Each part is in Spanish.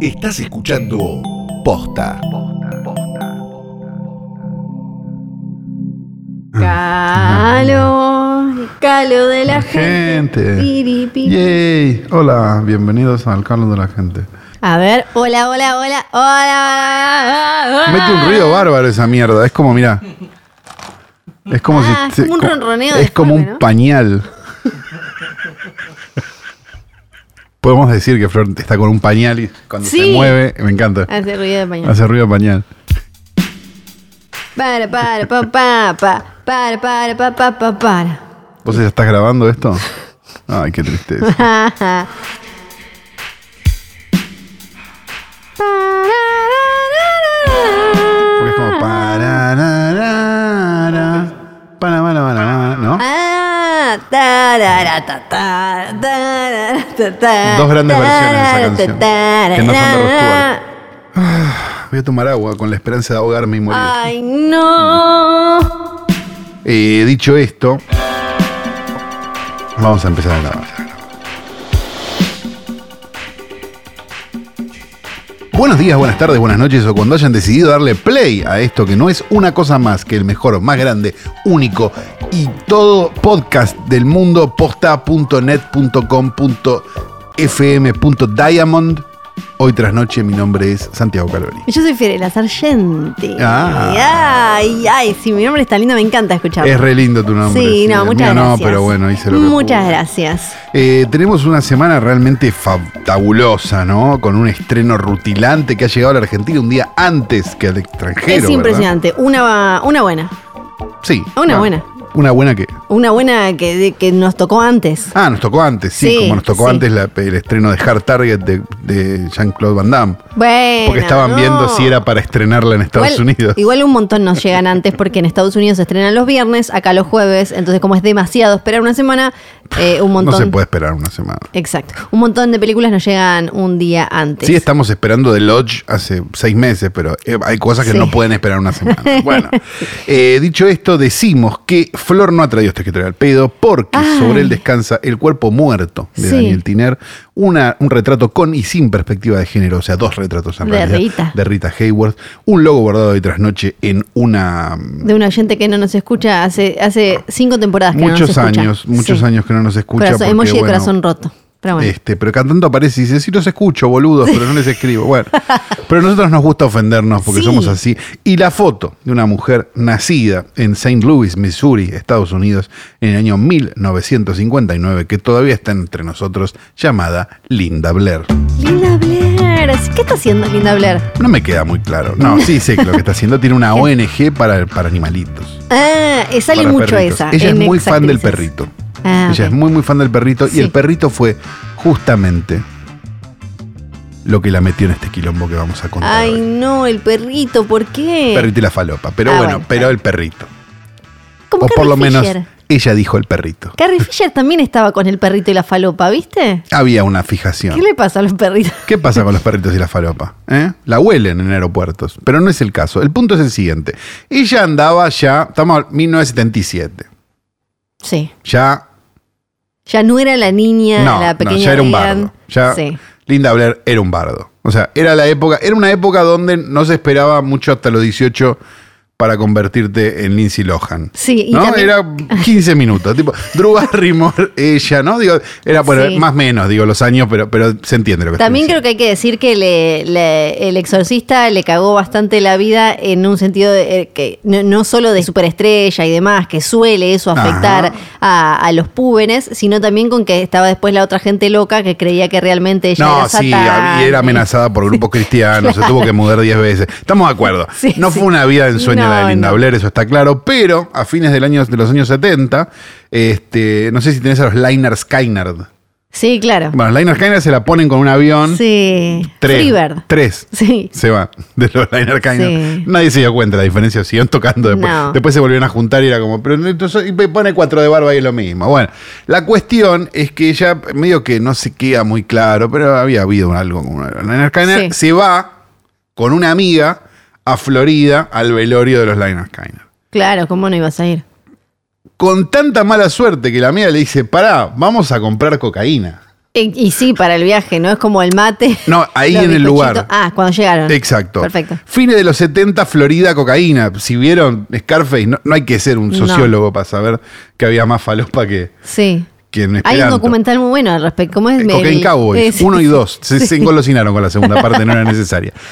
Estás escuchando Posta. Calo, calo de la gente. Gente. Piri, piri. Yay. Hola, bienvenidos al Carlos de la gente. A ver, hola, hola, hola, hola. Mete un ruido bárbaro esa mierda. Es como, mira. Es como Ah, si. es como un ronroneo Es como un ¿no? pañal. Podemos decir que Flor está con un pañal y cuando se mueve, me encanta. Hace ruido de pañal. Hace ruido de pañal. Para, para, pa, pa, pa, para, para, pa, pa, pa, para. ¿Vos ya estás grabando esto? Ay, qué tristeza. Porque es como. para, para, para, para, Dos grandes versiones de esa canción, que no son de tarara. Voy a tomar agua con la esperanza de ahogarme y morir. Ay, no. Eh, dicho esto, vamos a empezar a grabar. Buenos días, buenas tardes, buenas noches o cuando hayan decidido darle play a esto que no es una cosa más que el mejor, más grande, único y todo podcast del mundo posta.net.com.fm.diamond. Hoy tras noche mi nombre es Santiago Calori. Yo soy Fiorella Sargenti. Ah. Ay, ay, sí, mi nombre está lindo, me encanta escucharlo. Es re lindo tu nombre. Sí, no, muchas mío gracias. No, pero bueno, hice lo que Muchas pude. gracias. Eh, tenemos una semana realmente fabulosa, ¿no? Con un estreno rutilante que ha llegado a la Argentina un día antes que al extranjero. es ¿verdad? impresionante. Una, una buena. Sí. Una Ah, buena. Una buena que. Una buena que, de- que nos tocó antes. Ah, nos tocó antes, sí, Sí, como nos tocó sí. antes la- el estreno de Hard Target de, de Jean-Claude Van Damme. Bueno. Porque estaban no. viendo si era para estrenarla en Estados Igual- Unidos. Igual un montón nos llegan antes porque en Estados Unidos se estrenan los viernes, acá los jueves. Entonces, como es demasiado esperar una semana, eh, un montón. No se puede esperar una semana. Exacto. Un montón de películas nos llegan un día antes. Sí, estamos esperando The Lodge hace seis meses, pero eh, hay cosas que Sí. no pueden esperar una semana. Bueno, eh, dicho esto, decimos que Flor no ha traído este que trae al pedo porque Ay. sobre él descansa El cuerpo muerto de Sí. Daniel Tiner, una, un retrato con y sin perspectiva de género, o sea, dos retratos en De realidad, Rita. de Rita Hayworth, un logo bordado de trasnoche en una De un oyente que no nos escucha hace, hace cinco temporadas que no nos muchos escucha. años, muchos Sí. años que no nos escucha. Corazón, porque, emoji de bueno, corazón roto. Pero bueno. Este, pero cada tanto aparece y dice, sí los escucho, boludos, pero no les escribo. Bueno, pero a nosotros nos gusta ofendernos porque Sí. somos así. Y la foto de una mujer nacida en St. Louis, Missouri, Estados Unidos, en el año 1959, que todavía está entre nosotros, llamada Linda Blair. Linda Blair. ¿Qué está haciendo Linda Blair? No me queda muy claro. No, sí sé que lo que está haciendo. Tiene una ONG para, para animalitos. Ah, eh, sale para mucho perritos. esa. Ella es muy fan del perrito. Ah, Ella es muy, muy fan del perrito. Sí. Y el perrito fue justamente lo que la metió en este quilombo que vamos a contar. Ay, hoy. no, el perrito, ¿por qué? Perrito y la falopa. Pero Ah, bueno, bueno, pero el perrito. Como o por Carrie lo menos Fisher. ella dijo el perrito. Carrie Fisher también estaba con el perrito y la falopa, ¿viste? Había una fijación. ¿Qué le pasa a los perritos? ¿Qué pasa con los perritos y la falopa? ¿Eh? La huelen en aeropuertos, pero no es el caso. El punto es el siguiente. Ella andaba ya, estamos en 1977. Sí. Ya, Ya no era la niña, no, la no, pequeña ya era un bardo. Ya Sí. Linda Blair era un bardo. O sea, era la época, era una época donde no se esperaba mucho hasta los 18 para convertirte en Lindsay Lohan. Sí, y ¿no? también- Era 15 minutos. tipo, Drew Barrymore, ella, ¿no? Digo, era bueno, Sí. más o menos, digo, los años, pero, pero se entiende lo que También creo que hay que decir que le- le- el exorcista le cagó bastante la vida en un sentido de, eh, que no, no solo de superestrella y demás, que suele eso afectar a, a los púberes, sino también con que estaba después la otra gente loca que creía que realmente ella No, era sí, Satán. y era amenazada por grupos cristianos, se tuvo que mudar 10 veces. Estamos de acuerdo. Sí, no fue una vida de ensueño No, de Linda no. Blair, eso está claro, pero a fines del año, de los años 70, este, no sé si tenés a los Liners Skynerd. Sí, claro. Bueno, los Liners Skynerd se la ponen con un avión. Sí. Tres. Freebird. Tres. Sí. Se va de los Liner Skynyrd. Sí. Nadie se dio cuenta de la diferencia, siguieron tocando después. No. Después se volvieron a juntar y era como, pero entonces pone cuatro de barba y es lo mismo. Bueno, la cuestión es que ella medio que no se queda muy claro, pero había habido algo con una Liner Skynyrd. Sí. Se va con una amiga a Florida al velorio de los Liner Skynyrd. Claro, ¿cómo no ibas a ir? Con tanta mala suerte que la amiga le dice, pará, vamos a comprar cocaína. Y, y sí, para el viaje, ¿no? Es como el mate. No, ahí en el lugar. Ah, cuando llegaron. Exacto. Perfecto. Fines de los 70, Florida, cocaína. Si vieron Scarface, no, no hay que ser un No. sociólogo para saber que había más falopa que, Sí. que en Hay un documental muy bueno al respecto. ¿Cómo es? Eh, Cocaine Cowboys, es- uno y dos. Se, se engolosinaron con la segunda parte, no era necesaria.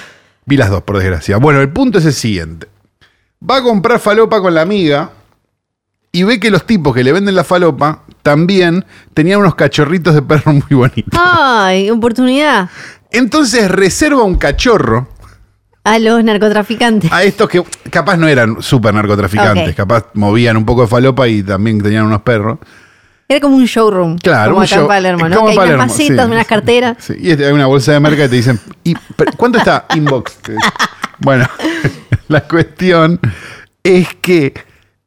Vi las dos, por desgracia. Bueno, el punto es el siguiente. Va a comprar falopa con la amiga y ve que los tipos que le venden la falopa también tenían unos cachorritos de perro muy bonitos. Ay, oportunidad. Entonces reserva un cachorro A los narcotraficantes. a estos que capaz no eran súper narcotraficantes, capaz movían un poco de falopa y también tenían unos perros. Era como un showroom. Claro, como un acá show- en Palermo, ¿no? como Que hay Palermo, unas masitas, sí, unas sí. carteras. Sí, y este, hay una bolsa de merca y te dicen, "Y, ¿cuánto está inbox? Bueno, la cuestión es que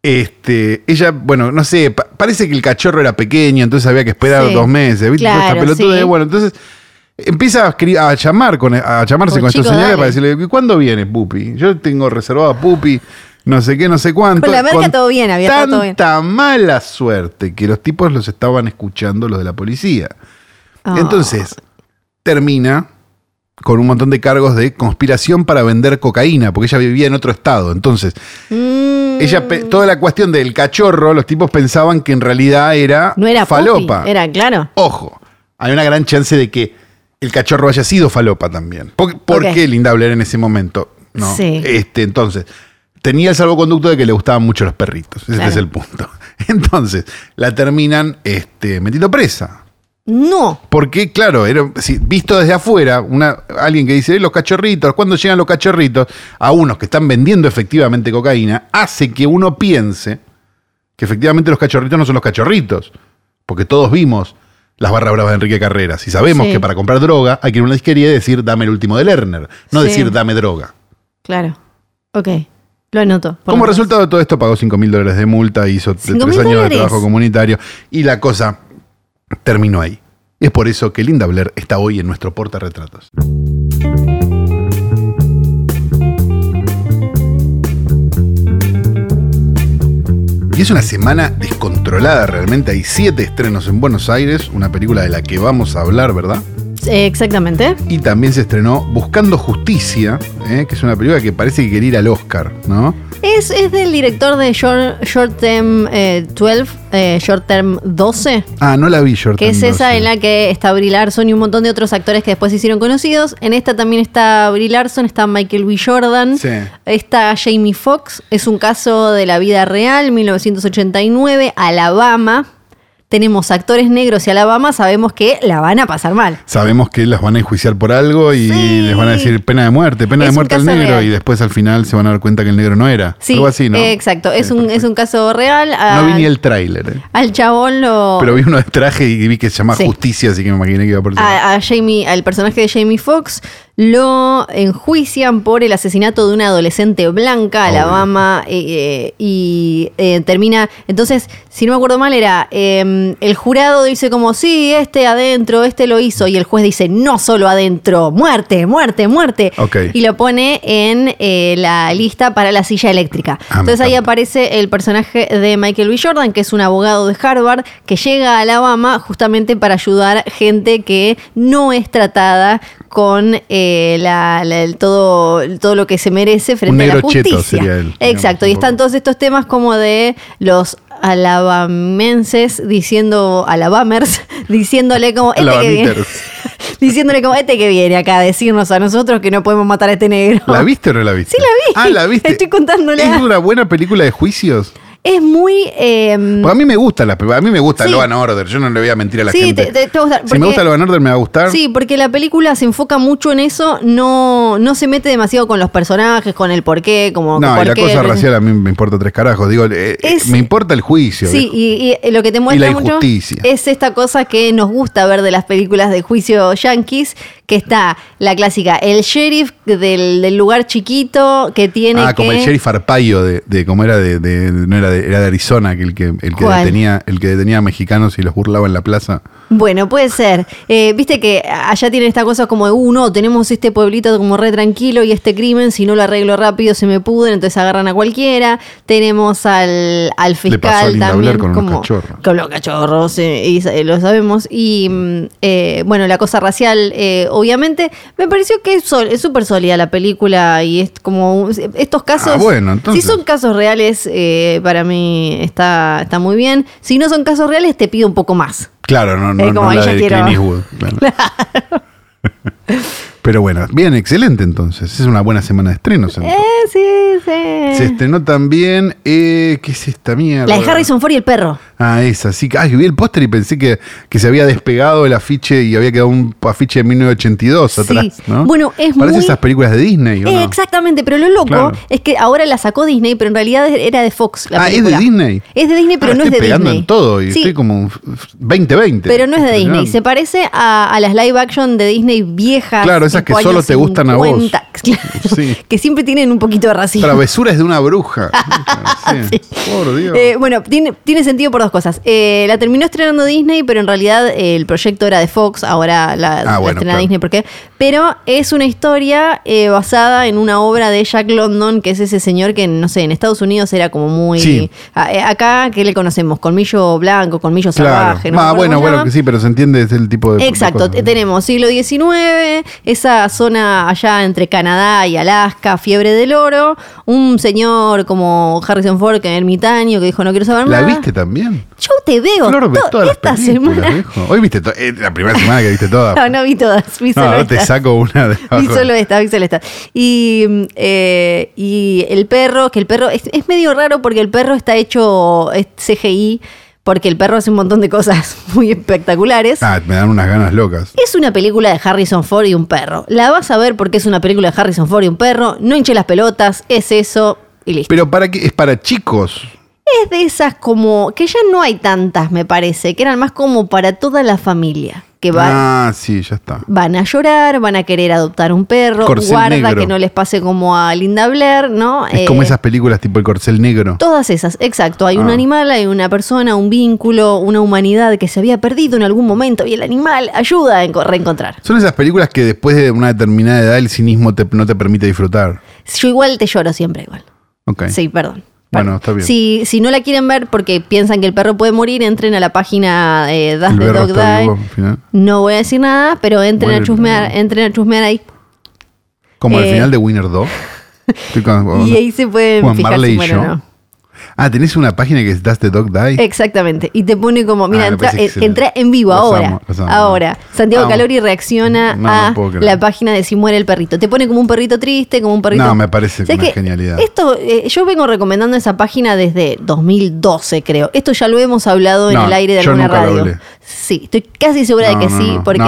este, ella, bueno, no sé, pa- parece que el cachorro era pequeño, entonces había que esperar Sí, dos meses, ¿viste? Claro, esta pelotuda, sí. bueno, entonces empieza a, llamar con, a llamarse Con con estos dale. para decirle, ¿cuándo viene Pupi? Yo tengo reservado a Pupi, no sé qué, no sé cuánto. Con la merca todo bien, había estado todo bien. Tanta mala suerte que los tipos los estaban escuchando los de la policía. Ah. Entonces, termina con un montón de cargos de conspiración para vender cocaína, porque ella vivía en otro estado. Entonces, Mm, ella toda la cuestión del cachorro, los tipos pensaban que en realidad era, no era falopa. Pupi, era claro. Ojo, hay una gran chance de que el cachorro haya sido falopa también. ¿Por, qué Linda Blair en ese momento? No. Sí. Este, entonces, tenía el salvoconducto de que le gustaban mucho los perritos. Ese Claro. es el punto. Entonces, la terminan este, metiendo presa. No. Porque, claro, era, si, visto desde afuera, una, alguien que dice, "Eh, los cachorritos, ¿cuándo llegan los cachorritos? A unos que están vendiendo efectivamente cocaína, hace que uno piense que efectivamente los cachorritos no son los cachorritos. Porque todos vimos las barras bravas de Enrique Carreras y sabemos Sí. que para comprar droga hay que ir a una disquería y decir, dame el último de Lerner, no Sí. decir, dame droga. Claro. Ok. Lo anoto. Como resultado de todo esto, pagó 5 mil dólares de multa, hizo de 5.000 tres años de trabajo comunitario y la cosa terminó ahí. Es por eso que Linda Blair está hoy en nuestro portarretratos. Y es una semana descontrolada realmente. Hay siete estrenos en Buenos Aires, una película de la que vamos a hablar, ¿verdad? Eh, Exactamente. Y también se estrenó Buscando Justicia, ¿eh? que es una película que parece que quería ir al Oscar, ¿no? Es, es del director de Short, Short Term eh, 12, eh, Short Term 12. Ah, no la vi, Jordan. Que es esa en la que está Brie Larson y un montón de otros actores que después se hicieron conocidos. En esta también está Brie Larson, está Michael B. Jordan, Sí. está Jamie Foxx. Es un caso de la vida real, 1989, Alabama. Tenemos actores negros y Alabama, sabemos que la van a pasar mal. Sabemos que las van a enjuiciar por algo y Sí. les van a decir pena de muerte, pena Es de muerte al negro real. y después al final se van a dar cuenta que el negro no era. Sí, Algo así, ¿no? eh, exacto. Es un, es un caso real. No vi ni el tráiler, eh. Al chabón lo. pero vi uno de traje y vi que se llama. Justicia, así que me imaginé que iba por a, a Jamie, al personaje de Jamie Foxx, lo enjuician por el asesinato de una adolescente blanca, Obvio. Alabama, eh, eh, y eh, termina. Entonces, si no me acuerdo mal, era eh, el jurado dice como sí, este adentro, este lo hizo, y el juez dice no solo adentro, muerte, muerte, muerte, y lo pone en eh, la lista para la silla eléctrica. Ah, Entonces ahí aparece el personaje de Michael B. Jordan, que es un abogado de Harvard, que llega a Alabama justamente para ayudar gente que no es tratada con eh, la- la- el todo, todo lo que se merece frente a la negro cheto justicia. sería él, Exacto, y están todos estos temas como de los alabamenses diciendo, alabamers, diciéndole como, este que viene, diciéndole como, este que viene acá a decirnos a nosotros que no podemos matar a este negro. ¿La viste o no la viste? Sí, la vi. Ah, la viste. Estoy contándola. ¿Es una buena película de juicios? Es muy... eh, Porque a mí me gusta la a mí me gusta Sí. Law and Order, yo no le voy a mentir a la Sí, gente. te- te- te va a gustar, si me gusta Law and Order me va a gustar. Sí, porque la película se enfoca mucho en eso, no, no se mete demasiado con los personajes, con el porqué, como No, y la cosa racial a mí me importa tres carajos. Digo, eh, Es- me importa el juicio. Sí, y, y lo que te muestra la mucho es esta cosa que nos gusta ver de las películas de juicio yankees, que está la clásica, el sheriff del, del lugar chiquito que tiene ah, que... como el sheriff Arpaio de, de cómo era de, de- no era de de, era de Arizona, que el que, el que ¿Cuál? detenía, el que detenía a mexicanos y los burlaba en la plaza. Bueno, puede ser. Eh, Viste que allá tienen esta cosa como, uh, no, tenemos este pueblito como re tranquilo y este crimen, si no lo arreglo rápido se me pudren, entonces agarran a cualquiera. Tenemos al, al pasó a fiscal también. Con unos como, cachorros. Con los cachorros, eh, y, sa- lo sabemos. Y mm, eh, bueno, la cosa racial, eh, obviamente, me pareció que es sol- súper sólida la película y es como estos casos. Ah, bueno, entonces. Si son casos reales, eh, para mí está, está muy bien. Si no son casos reales, te pido un poco más. Claro, no, no, Eh, como no ahí la ya de quiero- Clint Eastwood. claro. Pero bueno, bien, excelente entonces. Es una buena semana de estrenos. Eh, sí, sí. Se estrenó también. Eh, ¿Qué es esta mierda? La de Harrison Ford y el perro. Ah, esa, sí. Ay, vi el póster y pensé que, que se había despegado el afiche y había quedado un afiche de 1982 Sí. atrás, ¿no? Bueno, es Parece muy- esas películas de Disney, ¿o Eh, no? Exactamente, pero lo loco Claro. es que ahora la sacó Disney, pero en realidad era de Fox. La ah, película. es de Disney. Es de Disney, pero Ah, no es de pegando Disney. en todo y Sí, estoy como un 2020. pero no es de Disney. Se parece a, a las live action de Disney viejas. Claro, esas que solo te gustan a vos. 50, claro, Sí. Que siempre tienen un poquito de racismo. Travesuras de una bruja. Sí. Por Dios. Eh, bueno, tiene, tiene sentido por dos cosas. Eh, la terminó estrenando Disney, pero en realidad eh, el proyecto era de Fox, ahora la, la Ah, bueno, estrena claro. Disney, ¿por qué? Pero es una historia eh, basada en una obra de Jack London, que es ese señor que, no sé, en Estados Unidos era como muy... Sí. a- acá, ¿qué le conocemos? Colmillo blanco, colmillo claro. salvaje. ¿no? Ah, bueno, bueno, que sí, pero se entiende es el tipo de. de Exacto, cosas. tenemos siglo XIX, esa zona allá entre Canadá y Alaska, fiebre del oro, un señor como Harrison Ford, que es ermitaño, que dijo no quiero saber ¿La nada. viste también? Yo te veo Flor, ves to- todas las esta semana. viejo. Hoy viste eh, la primera semana que viste todas. No, no vi todas, vi No, solo te saco una de Vi abajo. solo esta, vi solo esta. Y, eh, y el perro, que el perro es, es medio raro porque el perro está hecho es CGI, porque el perro hace un montón de cosas muy espectaculares. Ah, me dan unas ganas locas. Es una película de Harrison Ford y un perro. La vas a ver porque es una película de Harrison Ford y un perro. No hinche las pelotas, es eso y listo. Pero para qué es para chicos. es de esas como que ya no hay tantas, me parece, que eran más como para toda la familia. Que van, Ah, sí, ya está. van a llorar, van a querer adoptar un perro, Corcel guarda negro. que no les pase como a Linda Blair, ¿no? Es como Eh, esas películas tipo El Corcel Negro. Todas esas, exacto. Hay un Ah. animal, hay una persona, un vínculo, una humanidad que se había perdido en algún momento y el animal ayuda a enco- reencontrar. Son esas películas que después de una determinada edad el cinismo te- no te permite disfrutar. Yo igual te lloro siempre igual. Sí, perdón. Bueno, está bien. Si, si no la quieren ver porque piensan que el perro puede morir, entren a la página eh, the perro Dog Die. vivo al final. No voy a decir nada, pero entren Muere a chusmear, entren a chusmear ahí. Como al Eh, final de Winner 2. Estoy con- Y ahí se pueden Juan fijar Marley si y yo. no. Ah, tenés una página que es Does the Dog Die. Exactamente. Y te pone como, mira, Ah, entra, entra en vivo Los ahora. amo, los amo. ahora. Santiago Amo. Calori reacciona No, a la página de si muere el perrito. Te pone como un perrito triste, como un perrito. No, me parece ¿Sabes una qué? genialidad. Esto, eh, yo vengo recomendando esa página desde 2012, creo. Esto ya lo hemos hablado en el aire de alguna radio. Sí, estoy casi segura de que no, sí, no. porque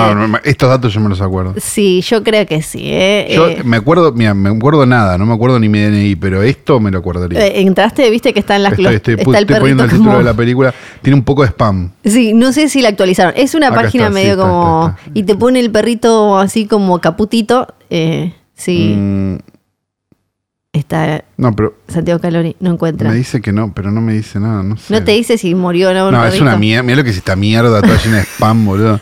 estos datos yo me los acuerdo. sí, yo creo que sí. ¿eh? Yo Eh, me acuerdo, mira, me acuerdo nada, no me acuerdo ni mi DNI, pero esto me lo acordaría. eh, entraste, viste que están las estoy, estoy está el estoy poniendo el título como- de la película. Tiene un poco de spam. Sí, no sé si la actualizaron. Es una Acá página está, medio está, como. está, está. Y te pone el perrito así como caputito. Eh, sí, Mm, está no, pero Santiago Calori, no encuentra. me dice que no, pero no me dice nada. No, sé. No te dice si murió o no. No, es una mierda. Mira lo que es esta mierda toda llena de spam, boludo.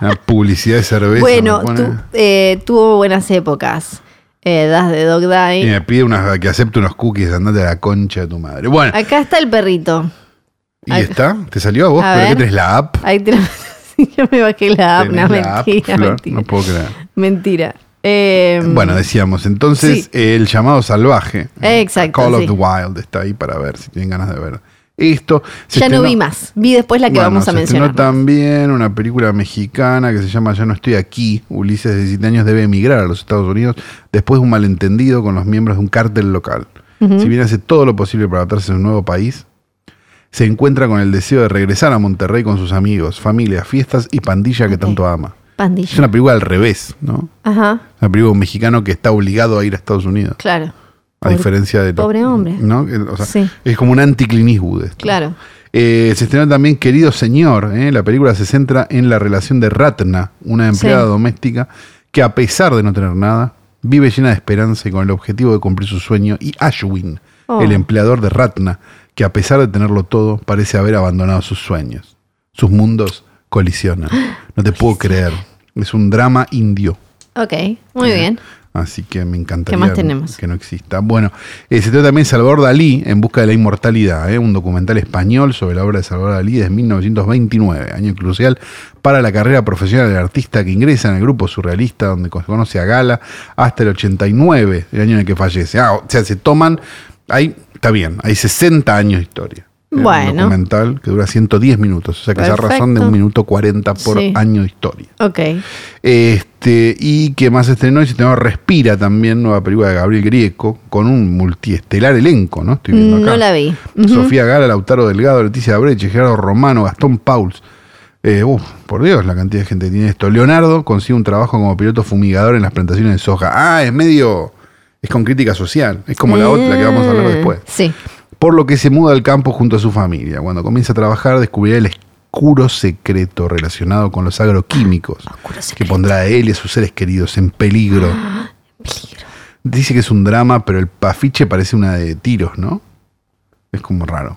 Una publicidad de cerveza. Bueno, tu- eh, tuvo buenas épocas. Eh, das de Dog Y Die. me pide unas, que acepte unos cookies, andate a la concha de tu madre. Bueno, Acá está el perrito. ¿y está? ¿Te salió a vos? A ¿Pero qué tenés la app? Ahí te lo- Yo me bajé la app. ¿Tenés No, la mentira, mentira. No puedo creer. Mentira. Eh, Bueno, decíamos, entonces Sí. el llamado salvaje. Exacto, Call of the Wild está ahí para ver si tienen ganas de ver esto. Se ya no vi más. Vi después la que Bueno, vamos a se mencionar. también una película mexicana que se llama Ya no estoy aquí. Ulises de 17 años debe emigrar a los Estados Unidos después de un malentendido con los miembros de un cártel local. Si bien hace todo lo posible para adaptarse a un nuevo país, se encuentra con el deseo de regresar a Monterrey con sus amigos, familia, fiestas y pandilla que tanto ama. Pandilla. Es una película al revés, ¿no? Ajá, Una película de un mexicano que está obligado a ir a Estados Unidos. claro. A Pobre- diferencia de... lo- pobre hombre. ¿no? Que, o sea, Sí. Es como un anti-Clint. Claro. Eh, se estrenó también Querido Señor. ¿eh? La película se centra en la relación de Ratna, una empleada Sí. doméstica que a pesar de no tener nada, vive llena de esperanza y con el objetivo de cumplir su sueño, y Ashwin, Oh. el empleador de Ratna, que a pesar de tenerlo todo, parece haber abandonado sus sueños. Sus mundos colisionan. No te puedo creer. Es un drama indio. Ok, muy bien. Así que me encantaría ¿Qué más tenemos? que no exista. Bueno, eh, se trata también de Salvador Dalí, En busca de la inmortalidad, eh, un documental español sobre la obra de Salvador Dalí desde 1929, año crucial para la carrera profesional del artista que ingresa en el grupo surrealista, donde conoce a Gala, hasta el 89, el año en el que fallece. Ah, o sea, se toman, hay, está bien, hay 60 años de historia. Bueno. Un documental que dura 110 minutos, o sea que esa razón de Perfecto. un minuto 40 por Sí. año de historia. Ok. Este, y que más estrenó y se estrenó Respira también, nueva película de Gabriel Grieco, con un multiestelar elenco, ¿no? Estoy viendo acá. No la vi. Sofía Gala, Lautaro Delgado, Leticia Breche, Gerardo Romano, Gastón Pauls. Eh, uf, por Dios, la cantidad de gente que tiene esto. Leonardo consigue un trabajo como piloto fumigador en las plantaciones de soja. Ah, es medio. Es con crítica social. Es como la otra que vamos a hablar después Sí. Por lo que se muda al campo junto a su familia. Cuando comienza a trabajar descubrirá el oscuro secreto relacionado con los agroquímicos que pondrá a él y a sus seres queridos en peligro. Peligro. Dice que es un drama, pero el afiche parece una de tiros, ¿no? Es como raro.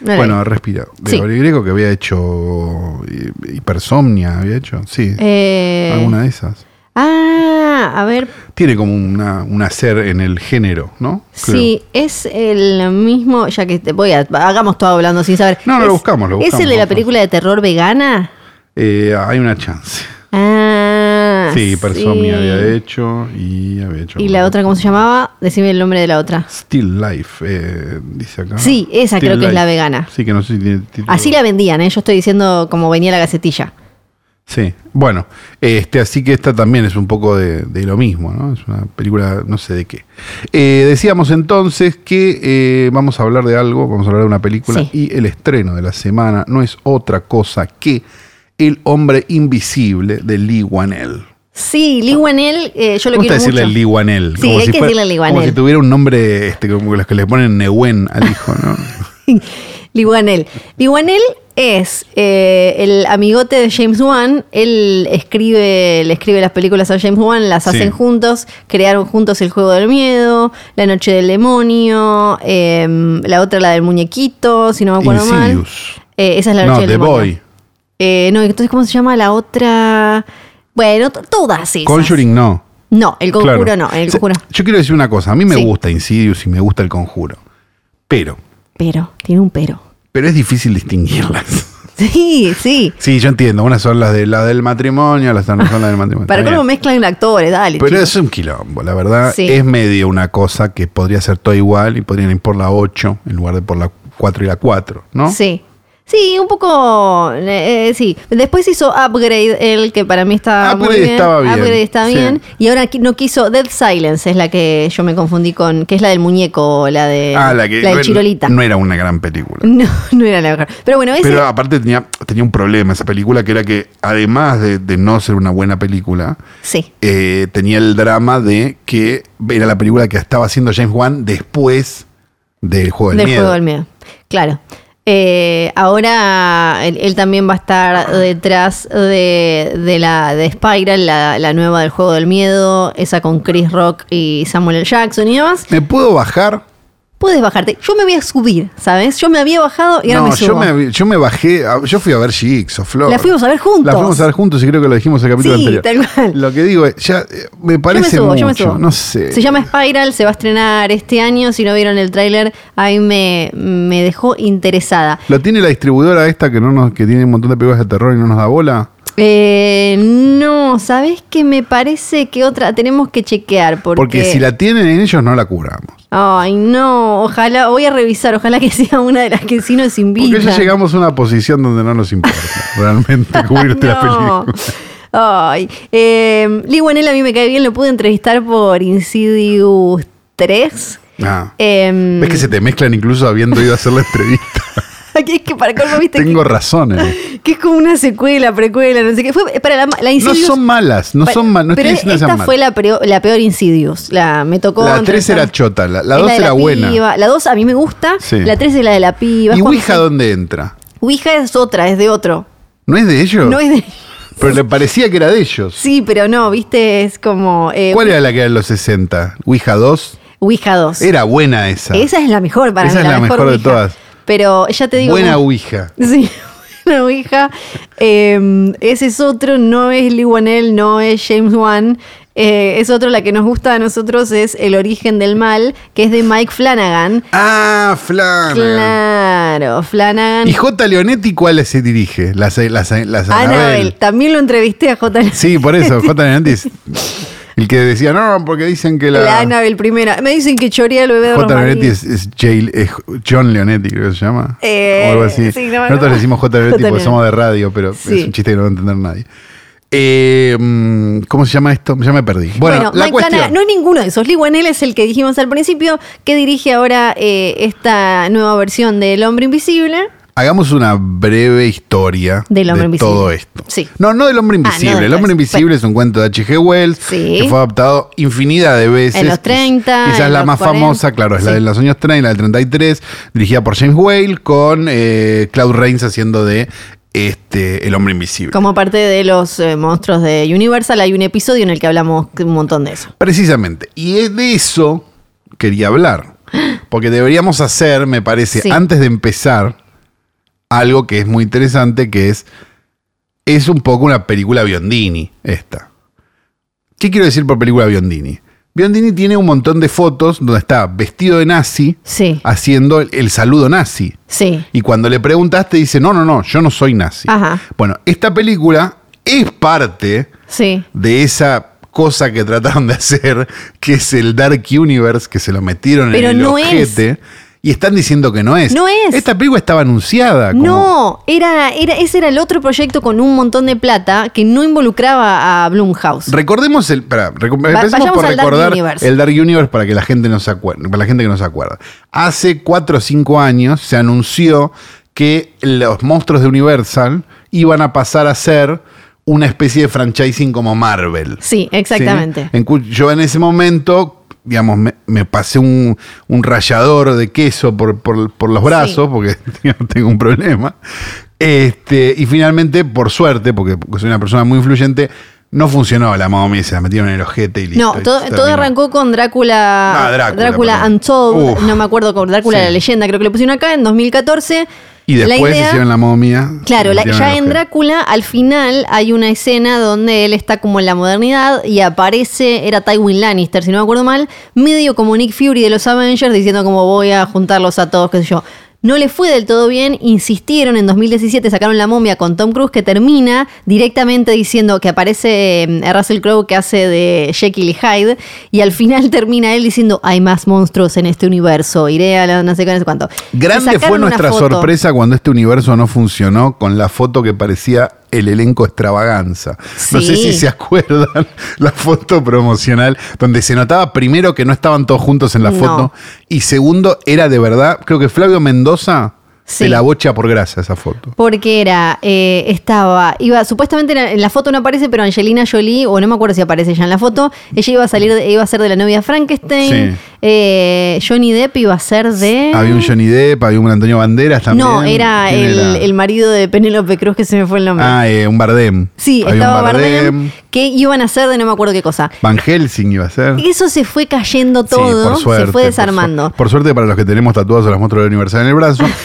Bueno, respira. De Sí. Greco que había hecho eh, hipersomnia, había hecho, sí, Eh, alguna de esas. Ah, a ver. Tiene como una, un hacer en el género, ¿no? Creo. Sí, es el mismo, ya que te voy a, hagamos todo hablando sin saber. No, no, Es- lo buscamos, lo ¿Es buscamos, el de la película de terror vegana? Eh, hay una chance. Ah, Sí, hipersomnia sí. había hecho y había hecho. ¿Y la otra cómo se llamaba? Decime el nombre de la otra. Still Life, eh, dice acá. Sí, esa creo que es la vegana. Sí, que no sé si tiene título. Así la vendían, ¿eh? Yo estoy diciendo como venía la gacetilla. Sí, bueno, este, así que esta también es un poco de, de lo mismo, ¿no? Es una película, no sé de qué. Eh, decíamos entonces que eh, vamos a hablar de algo, vamos a hablar de una película Sí. y el estreno de la semana no es otra cosa que El hombre invisible de Lee Wanell. Sí, Lee Wanell, eh, yo lo Me gusta quiero decirle mucho. Lee. Sí, hay que decirle Lee Como Wanell. si tuviera un nombre este, como los que le ponen Nehuen al hijo, ¿no? Lee Wanell es eh, el amigote de James Wan. Él escribe, le escribe las películas a James Wan, las Sí. hacen juntos. Crearon juntos El Juego del Miedo, La Noche del Demonio, eh, la otra, la del muñequito, si no me acuerdo mal. Eh, esa es La Noche No, del The Demonio. Boy. Eh, no, entonces, ¿cómo se llama la otra? Bueno, todas esas. Conjuring no. No, el conjuro Claro. no, el conjuro. Yo quiero decir una cosa. A mí me Sí. gusta Insidious y me gusta el conjuro. Pero, Pero, tiene un pero. Pero es difícil distinguirlas. Sí, sí. Sí, yo entiendo. Unas son las de la del matrimonio, las otras no son las del matrimonio. Para cómo mezclan actores, dale. Pero es un quilombo, la verdad. Sí. Es medio una cosa que podría ser todo igual y podrían ir por la 8 en lugar de por la 4 y la 4, ¿no? Sí. Sí, un poco. eh, eh, sí. Después hizo Upgrade, el que para mí está muy Upgrade bien. estaba bien, Upgrade está sí. bien. Y ahora no quiso. Dead Silence es la que yo me confundí con. que es la del muñeco, la de. Ah, la que del no- Chirolita. no era una gran película. No, no era la mejor. Pero bueno, ese. Pero aparte tenía, tenía un problema esa película que era que además de, de no ser una buena película, sí. eh, tenía el drama de que era la película que estaba haciendo James Wan después del Juego del, del Miedo. juego del miedo. Claro. Eh, ahora él, también va a estar detrás de, de la de Spiral, la, la nueva del juego del miedo, esa con Chris Rock y Samuel L. Jackson y demás. ¿Me puedo bajar? Puedes bajarte. Yo me voy a subir, ¿sabes? Yo me había bajado y ahora no, me subo. yo me, yo me bajé, yo fui a ver Jigsaw, Flor. La fuimos a ver juntos. La fuimos a ver juntos y creo que lo dijimos en el capítulo Sí, anterior. tal cual. Lo que digo es, ya eh, me Yo me parece subo, mucho, yo me subo. no sé. Se llama Spiral, se va a estrenar este año. Si no vieron el tráiler, ahí me, me dejó interesada. ¿Lo tiene la distribuidora esta que no nos, que tiene un montón de películas de terror y no nos da bola? Eh, no, ¿sabes qué? Me parece que otra tenemos que chequear porque... Porque si la tienen en ellos no la curamos. Ay, no, ojalá, voy a revisar, ojalá que sea una de las que sí nos invitan. Porque ya llegamos a una posición donde no nos importa realmente cubrirte la No. película. Ay, eh, Lee Wanell a mí me cae bien, lo pude entrevistar por Insidious 3. Ah. Eh, ¿Ves que se te mezclan incluso habiendo ido a hacer la entrevista? es que para colmo viste Tengo que, razón. Eh. que es como una secuela, precuela, no sé qué. Fue para la, la No Insidious. son malas, no son malas. No pero estoy diciendo que esta fue la, peor- la peor Insidious. La, me tocó. La 3 entrevistar- era chota, la, la es 2 de era la buena. piba. La 2 a mí me gusta. Sí. La 3 es la de la piba. ¿Y Ouija se- dónde entra? Ouija es otra, es de otro. ¿No es de ellos? No es de. Pero le parecía que era de ellos. Sí, pero no, viste, es como. eh, ¿Cuál era la que era en los 60? ¿Ouija 2? Ouija 2. Era buena esa. Esa es la mejor para Esa mí. es la mejor de todas. Pero ya te digo. buena Ouija. Sí, buena Ouija. Eh, ese es otro, no es Lee Wanell, no es James Wan. Eh, es otro, la que nos gusta a nosotros es El origen del mal, que es de Mike Flanagan. Ah, Flan. Claro, Flanagan. ¿Y J. Leonetti cuál se dirige? Las, las, las. Annabelle. También lo entrevisté a J. Sí, por eso, J. Leonetti es el que decía, no, porque dicen que la... La Annabelle primera. Me dicen que chorea el bebé de J. Leonetti es, es es John Leonetti, creo que se llama. Eh, o algo así. sí, no, Nosotros no. le decimos J. Leonetti porque somos de radio, pero Sí. es un chiste que no va a entender nadie. Eh, mm, ¿Cómo se llama esto? Ya me perdí. Bueno, Bueno, la Mike cuestión. No es ninguno de esos. Lee Wanell es el que dijimos al principio, que dirige ahora eh, esta nueva versión de El Hombre Invisible. Hagamos una breve historia Del hombre de invisible. todo esto. Sí. No, no del hombre Ah, no invisible. el hombre hombre- invisible es un cuento de H.G. Wells Sí. que fue adaptado infinidad de veces. En los 30, Quizás la más 40. famosa, claro, es la de los años 30, la del 33, dirigida por James Whale con eh, Claude Rains haciendo de este el hombre invisible. Como parte de los eh, monstruos de Universal, hay un episodio en el que hablamos un montón de eso. Precisamente. Y es de eso quería hablar. Porque deberíamos hacer, me parece, Sí. antes de empezar, algo que es muy interesante, que es, es un poco una película Biondini, esta. ¿Qué quiero decir por película Biondini? Biondini tiene un montón de fotos donde está vestido de nazi, Sí, haciendo el, el saludo nazi. sí. Y cuando le preguntaste, dice, no, no, no, yo no soy nazi. Ajá. Bueno, esta película es parte Sí. de esa cosa que trataron de hacer, que es el Dark Universe, que se lo metieron Pero en el no ojete. Y están diciendo que no es. No es. Esta película estaba anunciada. como- No, era, era, ese era el otro proyecto con un montón de plata que no involucraba a Blumhouse. Recordemos el. Recu- vayamos por Dark recordar Universe. el Dark Universe para que la gente no se acuerde. Para la gente que no se acuerda. Hace cuatro o cinco años se anunció que los monstruos de Universal iban a pasar a ser una especie de franchising como Marvel. Sí, exactamente. ¿sí? En yo en ese momento, digamos, me, me pasé un, un rallador de queso por, por- por los brazos, porque digamos, tengo un problema. Este, y finalmente, por suerte, porque, porque soy una persona muy influyente, no funcionó la momia se la metieron en el ojete y listo. No, todo, todo arrancó con Drácula. Ah, Drácula, perdón. Untold. No me acuerdo con Drácula Sí. la leyenda, creo que le pusieron acá en 2014. Y La después idea- hicieron la momia. Claro, la- ya en. Drácula, al final hay una escena donde él está como en la modernidad y aparece, era Tywin Lannister, si no me acuerdo mal, medio como Nick Fury de los Avengers diciendo como voy a juntarlos a todos, qué sé yo. No le fue del todo bien, insistieron en 2017, sacaron la momia con Tom Cruise que termina directamente diciendo que aparece eh, Russell Crowe que hace de Jekyll y Hyde y al final termina él diciendo hay más monstruos en este universo, iré a la no sé qué, no sé cuánto. Grande fue nuestra sorpresa cuando este universo no funcionó con la foto que parecía el elenco extravaganza. No sé si se acuerdan la foto promocional donde se notaba primero que no estaban todos juntos en la No. foto y segundo era de verdad, creo que Flavio Mendoza Sí. la bocha por grasa esa foto. Porque era, eh, estaba, iba, supuestamente en la- foto no aparece, pero Angelina Jolie, o no me acuerdo si aparece ya en la foto, ella iba a salir, iba a ser de la novia Frankenstein, Sí. eh, Johnny Depp iba a ser de... Había un Johnny Depp, había un Antonio Banderas también. no, era ¿Quién el, era? el marido de Penélope Cruz, que se me fue el nombre. Ah, eh, un Bardem. sí, Había estaba Bardem, que iban a ser de no me acuerdo qué cosa. Van Helsing iba a ser. Eso se fue cayendo Sí, todo, por suerte, se fue por desarmando. su- Por, suerte para los que tenemos tatuados a las monstruos de la Universal en el brazo.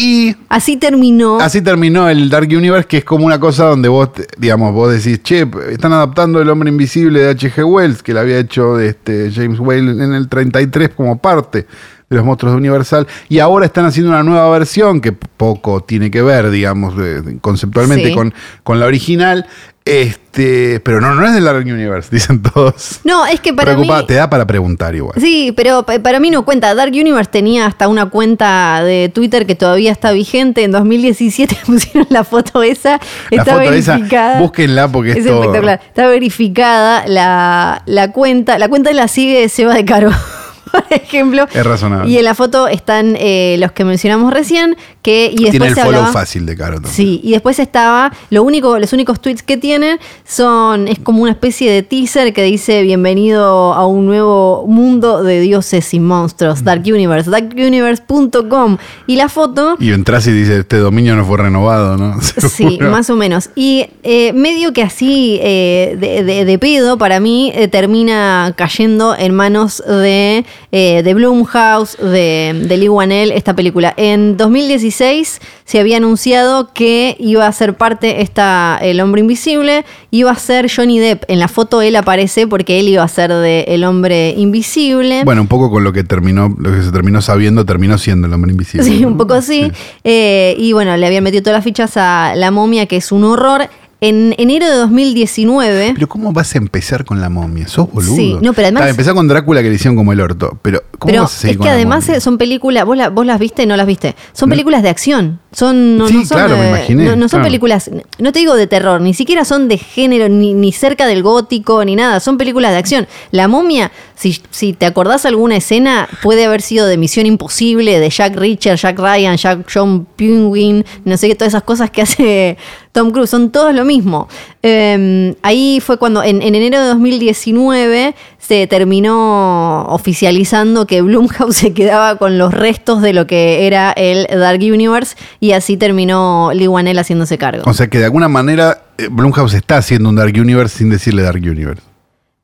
y Así terminó. así terminó el Dark Universe, que es como una cosa donde vos, digamos, vos decís, che, están adaptando El Hombre Invisible de H.G. Wells, que la había hecho este, James Whale en el 33 como parte de los monstruos de Universal, y ahora están haciendo una nueva versión que poco tiene que ver, digamos, conceptualmente Sí. con, con la original. Este, pero no, no es del Dark Universe, dicen todos. No, es que para Preocupada, mí... te da para preguntar igual. Sí, pero pa- para mí no cuenta. Dark Universe tenía hasta una cuenta de Twitter que todavía está vigente. En 2017 pusieron la foto esa. La está foto esa, verificada. búsquenla porque es, es todo- espectacular. Está verificada la, la cuenta. La cuenta la sigue Seba de Caro. Por ejemplo. Es razonable. Y en la foto están eh, los que mencionamos recién. Que, y después Tiene el se follow hablaba- fácil de Caro también. Sí, y después estaba, lo único, los únicos tweets que tienen son, es como una especie de teaser que dice bienvenido a un nuevo mundo de dioses y monstruos, Dark Universe, darkuniverse.com. Y la foto, Y entras y dice, este dominio no fue renovado, ¿no? sí, más o menos. Y eh, medio que así eh, de, de- de pedo, para mí, eh, termina cayendo en manos de eh, de Blumhouse, de, de Lee Wanell, esta película. En 2016 se había anunciado que iba a ser parte esta El Hombre Invisible, iba a ser Johnny Depp. En la foto él aparece porque él iba a ser de El Hombre Invisible. Bueno, un poco con lo que terminó, lo que se terminó sabiendo, terminó siendo el hombre invisible. Sí, un poco así. Sí. Eh, y bueno, le habían metido todas las fichas a La momia, que es un horror. En enero de 2019. Pero ¿cómo vas a empezar con la momia? ¿Sos boludo? Sí, no, pero además- Está, empezá con Drácula que le hicieron como el orto. Pero ¿cómo Pero vas a seguir es con que la además momia? son películas, vos, la- vos las viste, no las viste. Son películas de acción. Son, no, Sí, no son, claro, me imaginé, no, no son claro. películas, no te digo de terror, ni siquiera son de género, ni, ni cerca del gótico, ni nada. Son películas de acción. La momia, si, si te acordás alguna escena, puede haber sido de Misión Imposible, de Jack Reacher, Jack Ryan, Jack John Penguin, no sé qué, todas esas cosas que hace Tom Cruise. Son todos lo mismo. Eh, ahí fue cuando, en, en enero de 2019, se terminó oficializando que Blumhouse se quedaba con los restos de lo que era el Dark Universe y así terminó Lee Wanell haciéndose cargo. O sea que de alguna manera eh, Blumhouse está haciendo un Dark Universe sin decirle Dark Universe.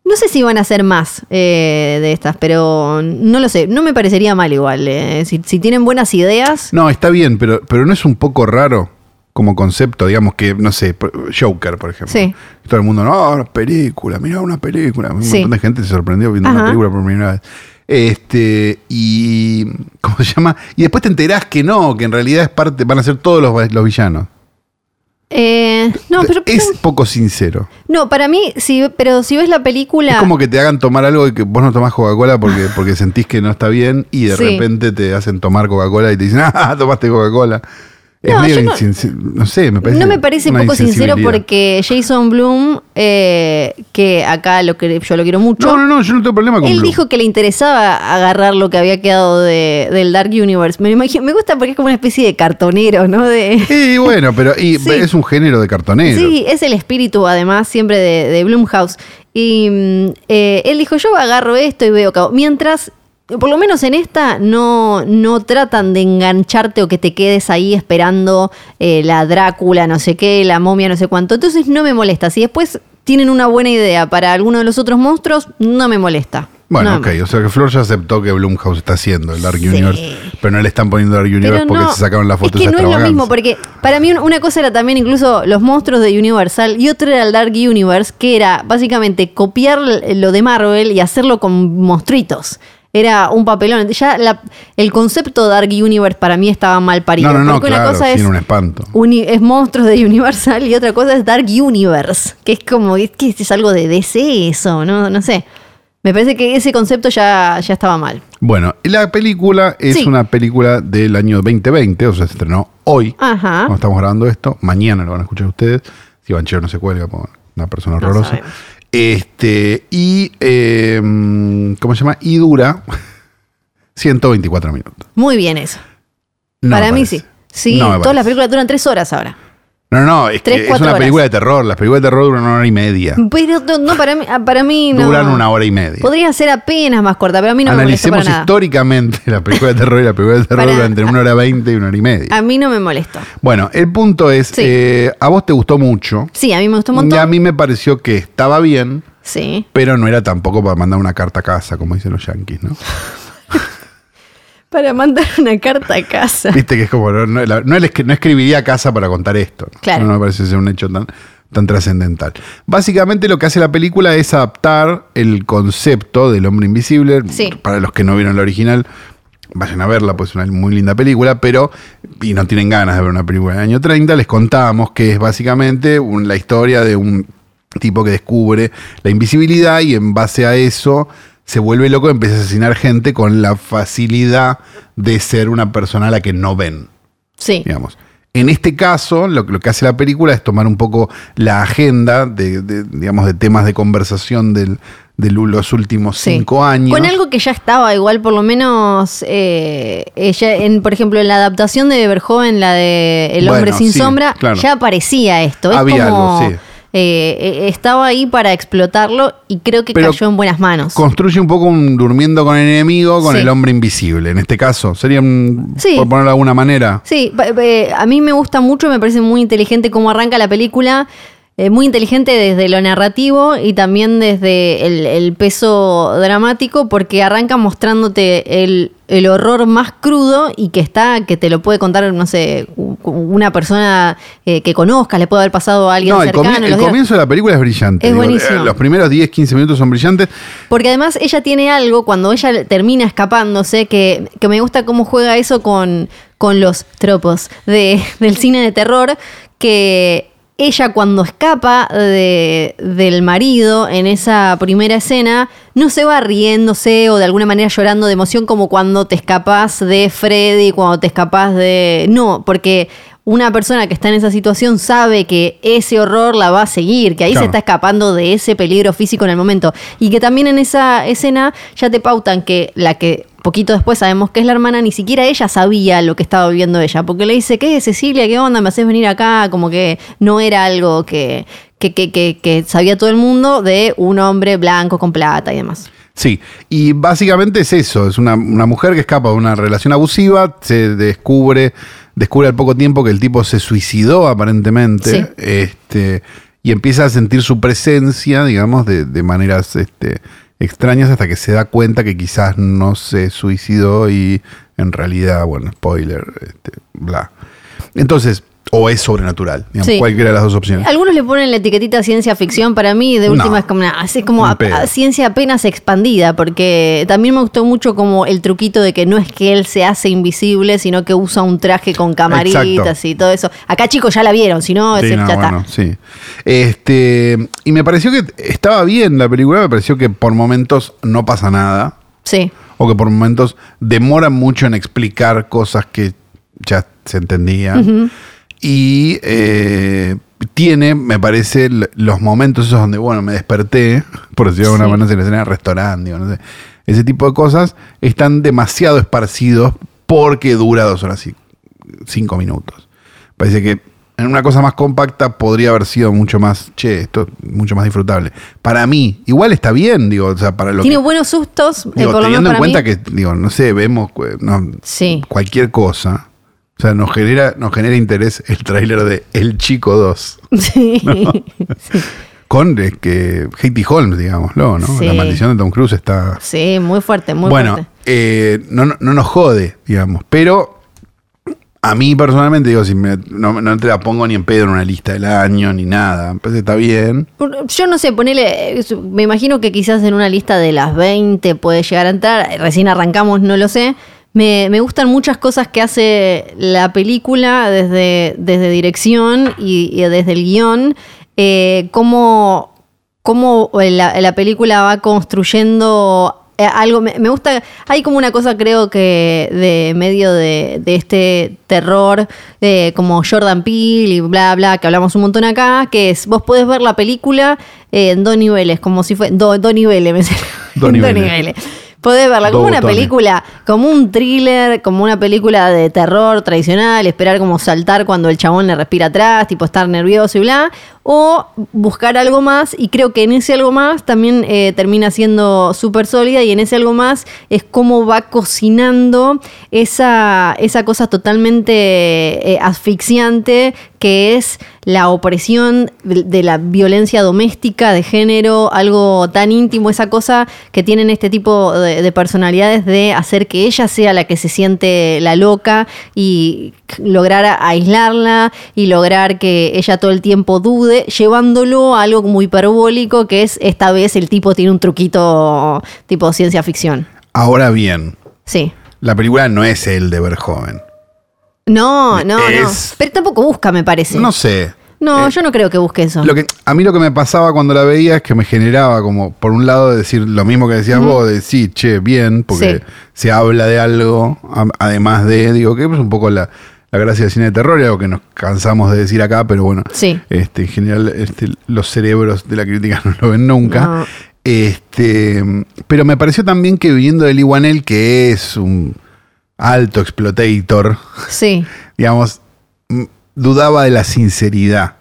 No sé si van a hacer más eh, de estas, pero no lo sé. No me parecería mal igual. eh. Si, si tienen buenas ideas. No, está bien, pero, pero no es un poco raro como concepto, digamos que, no sé, Joker, por ejemplo. Sí. Todo el mundo, no, una película, mira una película. Un Sí. montón de gente se sorprendió viendo Ajá. una película por primera vez. Este, y. ¿Cómo se llama? Y después te enterás que no, que en realidad es parte, van a ser todos los, los villanos. eh, no, pero, es poco sincero. no, para mí, sí, pero si ves la película. Es como que te hagan tomar algo y que vos no tomás Coca-Cola porque, porque sentís que no está bien y de Sí. repente te hacen tomar Coca-Cola y te dicen, ah, tomaste Coca-Cola. Es No, medio no- sé, me parece. no me parece poco sincero porque Jason Bloom, eh, que acá lo que yo lo quiero mucho. No, no, no, yo no tengo problema con Él dijo que le interesaba agarrar lo que había quedado de, del Dark Universe. Me, imagino- me gusta porque es como una especie de cartonero, ¿no? De, Y bueno, pero y Sí. es un género de cartonero. Sí, es el espíritu además siempre de, de Blumhouse. Y mm, eh, él dijo, yo agarro esto y veo cabo. Mientras, por lo menos en esta, no, no tratan de engancharte o que te quedes ahí esperando eh, la Drácula, no sé qué, la momia, no sé cuánto. Entonces no me molesta. Si después tienen una buena idea para alguno de los otros monstruos, no me molesta. Bueno, No ok, o sea que Flor ya aceptó que Blumhouse está haciendo el Dark Sí. Universe, pero no le están poniendo Dark Universe porque se sacaron la foto Es que no es lo mismo, porque para mí un- una cosa era también incluso los monstruos de Universal y otra era el Dark Universe, que era básicamente copiar lo de Marvel y hacerlo con monstruitos. Era un papelón. Ya la- el concepto Dark Universe para mí estaba mal parido. No, no, no, porque una claro, cosa es, un espanto. uni- es monstruos de Universal y otra cosa es Dark Universe, que es como, es que es algo de DC eso, no, no sé. Me parece que ese concepto ya, ya estaba mal. Bueno, la película es Sí. una película del año 2020, o sea, se estrenó hoy. Ajá. Cuando estamos grabando esto, mañana lo van a escuchar ustedes. Si Banchero no se cuelga, por una persona No horrorosa. sabemos. Este, y, eh, ¿cómo se llama? Y dura 124 minutos. Muy bien eso. No Para mí sí. Sí, No todas las películas duran tres horas ahora. No, no, es Tres, que es una horas. película de terror. Las películas de terror duran una hora y media. Pero no, no, para mí, para mí no. Duran una hora y media. Podría ser apenas más corta, pero a mí no me molesta Analicemos nada. históricamente la película de terror y la película de terror Para- duran entre una hora veinte y una hora y media. A mí no me molesta. Bueno, el punto es, Sí. eh, a vos te gustó mucho. Sí, a mí me gustó un Y montón. a mí me pareció que estaba bien, Sí. pero no era tampoco para mandar una carta a casa, como dicen los yankees, ¿no? Para mandar una carta a casa. Viste que es como, no, no, no no escribiría a casa para contar esto. Claro. No me parece ser un hecho tan, tan trascendental. Básicamente lo que hace la película es adaptar el concepto del hombre invisible. Sí. Para los que no vieron la original, vayan a verla, pues es una muy linda película, pero, y no tienen ganas de ver una película del año 30, les contamos que es básicamente un- la historia de un tipo que descubre la invisibilidad y en base a eso se vuelve loco y empieza a asesinar gente con la facilidad de ser una persona a la que no ven Sí. digamos. En este caso, lo, lo que hace la película es tomar un poco la agenda de, de, digamos, de temas de conversación del- de los últimos Sí. cinco años. Con algo que ya estaba, igual por lo menos, eh, ella, en, por ejemplo, en la adaptación de Verhoeven, la de El hombre Bueno, sin sí, sombra, claro. ya aparecía esto. Es Había como, algo, sí. Eh, eh, estaba ahí para explotarlo y creo que Pero cayó en buenas manos. Construye un poco un durmiendo con el enemigo, con Sí. el hombre invisible. En este caso, sería, un- Sí. por ponerlo de alguna manera. Sí, eh, a mí me gusta mucho, me parece muy inteligente cómo arranca la película. Eh, muy inteligente desde lo narrativo y también desde el, el peso dramático, porque arranca mostrándote el, el horror más crudo y que está, que te lo puede contar, no sé, una persona eh, que conozcas, le puede haber pasado a alguien No, el, cercano. el días- comienzo de la película es brillante. Es digo, buenísimo. Los primeros 10, 15 minutos son brillantes. Porque además ella tiene algo, cuando ella termina escapándose, que, que me gusta cómo juega eso con, con los tropos de, del cine de terror, que ella cuando escapa de- del marido en esa primera escena, no se va riéndose o de alguna manera llorando de emoción como cuando te escapas de Freddy, cuando te escapas de... No, porque una persona que está en esa situación sabe que ese horror la va a seguir, que ahí Claro. se está escapando de ese peligro físico en el momento. Y que también en esa escena ya te pautan que la que poquito después sabemos que es la hermana, ni siquiera ella sabía lo que estaba viviendo ella, porque le dice, ¿qué Cecilia? ¿Qué onda? ¿Me haces venir acá? Como que no era algo que, que, que, que, que sabía todo el mundo de un hombre blanco con plata y demás. Sí, y básicamente es eso, es una, una mujer que escapa de una relación abusiva, se descubre, descubre al poco tiempo que el tipo se suicidó aparentemente, Sí. este, y empieza a sentir su presencia, digamos, de, de maneras este, extrañas hasta que se da cuenta que quizás no se suicidó y en realidad, bueno, spoiler, este, bla. Entonces, o es sobrenatural, digamos, Sí. cualquiera de las dos opciones. Algunos le ponen la etiquetita ciencia ficción, para mí de última No. es como, una- es como a- a ciencia apenas expandida, porque también me gustó mucho como el truquito de que no es que él se hace invisible, sino que usa un traje con camaritas Exacto. y todo eso. Acá chicos ya la vieron, si no, Sí, ese- no, ya bueno, está. sí. Este, y me pareció que estaba bien la película, me pareció que por momentos no pasa nada, Sí, o que por momentos demoran mucho en explicar cosas que ya se entendían. Y eh, tiene, me parece, los momentos esos donde, bueno, me desperté, por decirlo de alguna manera, en la escena restaurante, digo, no sé. Ese tipo de cosas están demasiado esparcidos porque dura dos horas y cinco minutos. Parece que en una cosa más compacta podría haber sido mucho más, che, esto mucho más disfrutable. Para mí, igual está bien, digo, o sea, para lo tiene que... buenos sustos, eh, Digo, por lo menos teniendo en cuenta mí. que, digo, no sé, vemos eh, no, Sí. cualquier cosa. O sea, nos genera, nos genera interés el tráiler de El Chico 2. Sí. sí. Con eh, que Haiti Holmes, digámoslo, ¿no? Sí. La maldición de Tom Cruise está. Sí, muy fuerte, muy bueno, fuerte. eh, no, no- no nos jode, digamos. Pero a mí personalmente, digo, si me- no, no te la pongo ni en pedo en una lista del año ni nada. Pues está bien. Yo no sé, ponele, me imagino que quizás en una lista de las 20 puede llegar a entrar, recién arrancamos, no lo sé. Me, me gustan muchas cosas que hace la película desde, desde dirección y, y desde el guion, eh, cómo, cómo la, la película va construyendo eh, algo, me, me gusta, hay como una cosa creo que de medio de, de este terror, eh, como Jordan Peele y bla, bla, que hablamos un montón acá, que es, vos podés ver la película eh, en dos niveles, como si fue, do- dos niveles, me. Dos niveles. Podés verla como una botones. película, como un thriller, como una película de terror tradicional, esperar como saltar cuando el chabón le respira atrás, tipo estar nervioso y bla, o buscar algo más y creo que en ese algo más también eh, termina siendo súper sólida y en ese algo más es cómo va cocinando esa, esa cosa totalmente eh, asfixiante que es la opresión de, la violencia doméstica de género, algo tan íntimo, esa cosa que tienen este tipo de, de personalidades de hacer que ella sea la que se siente la loca y lograr aislarla y lograr que ella todo el tiempo dude, llevándolo a algo muy hiperbólico que es esta vez el tipo tiene un truquito tipo ciencia ficción. Ahora bien, Sí. la película no es el de Verhoeven. No, no, no. Pero tampoco busca, me parece. No sé. No, Eh, yo no creo que busque eso. Lo que, a mí lo que me pasaba cuando la veía es que me generaba como, por un lado, decir lo mismo que decías vos, de sí, che, bien, porque Sí. se habla de algo, además de, digo, que es un poco la, la gracia del cine de terror, y algo que nos cansamos de decir acá, pero bueno, Sí. este, en general este, los cerebros de la crítica no lo ven nunca. No. Este, pero me pareció también que viniendo de Lee Wanell, que es un alto explotator, Sí. digamos, dudaba de la sinceridad.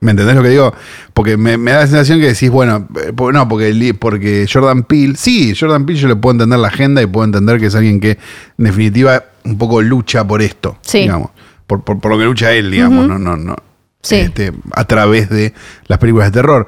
¿Me entendés lo que digo? Porque me, me da la sensación que decís, bueno, eh, no, porque, porque Jordan Peele, sí, Jordan Peele yo le puedo entender la agenda y puedo entender que es alguien que en definitiva un poco lucha por esto, Sí. digamos, por, por- por lo que lucha él, digamos, no, no, no, Sí. este, a través de las películas de terror.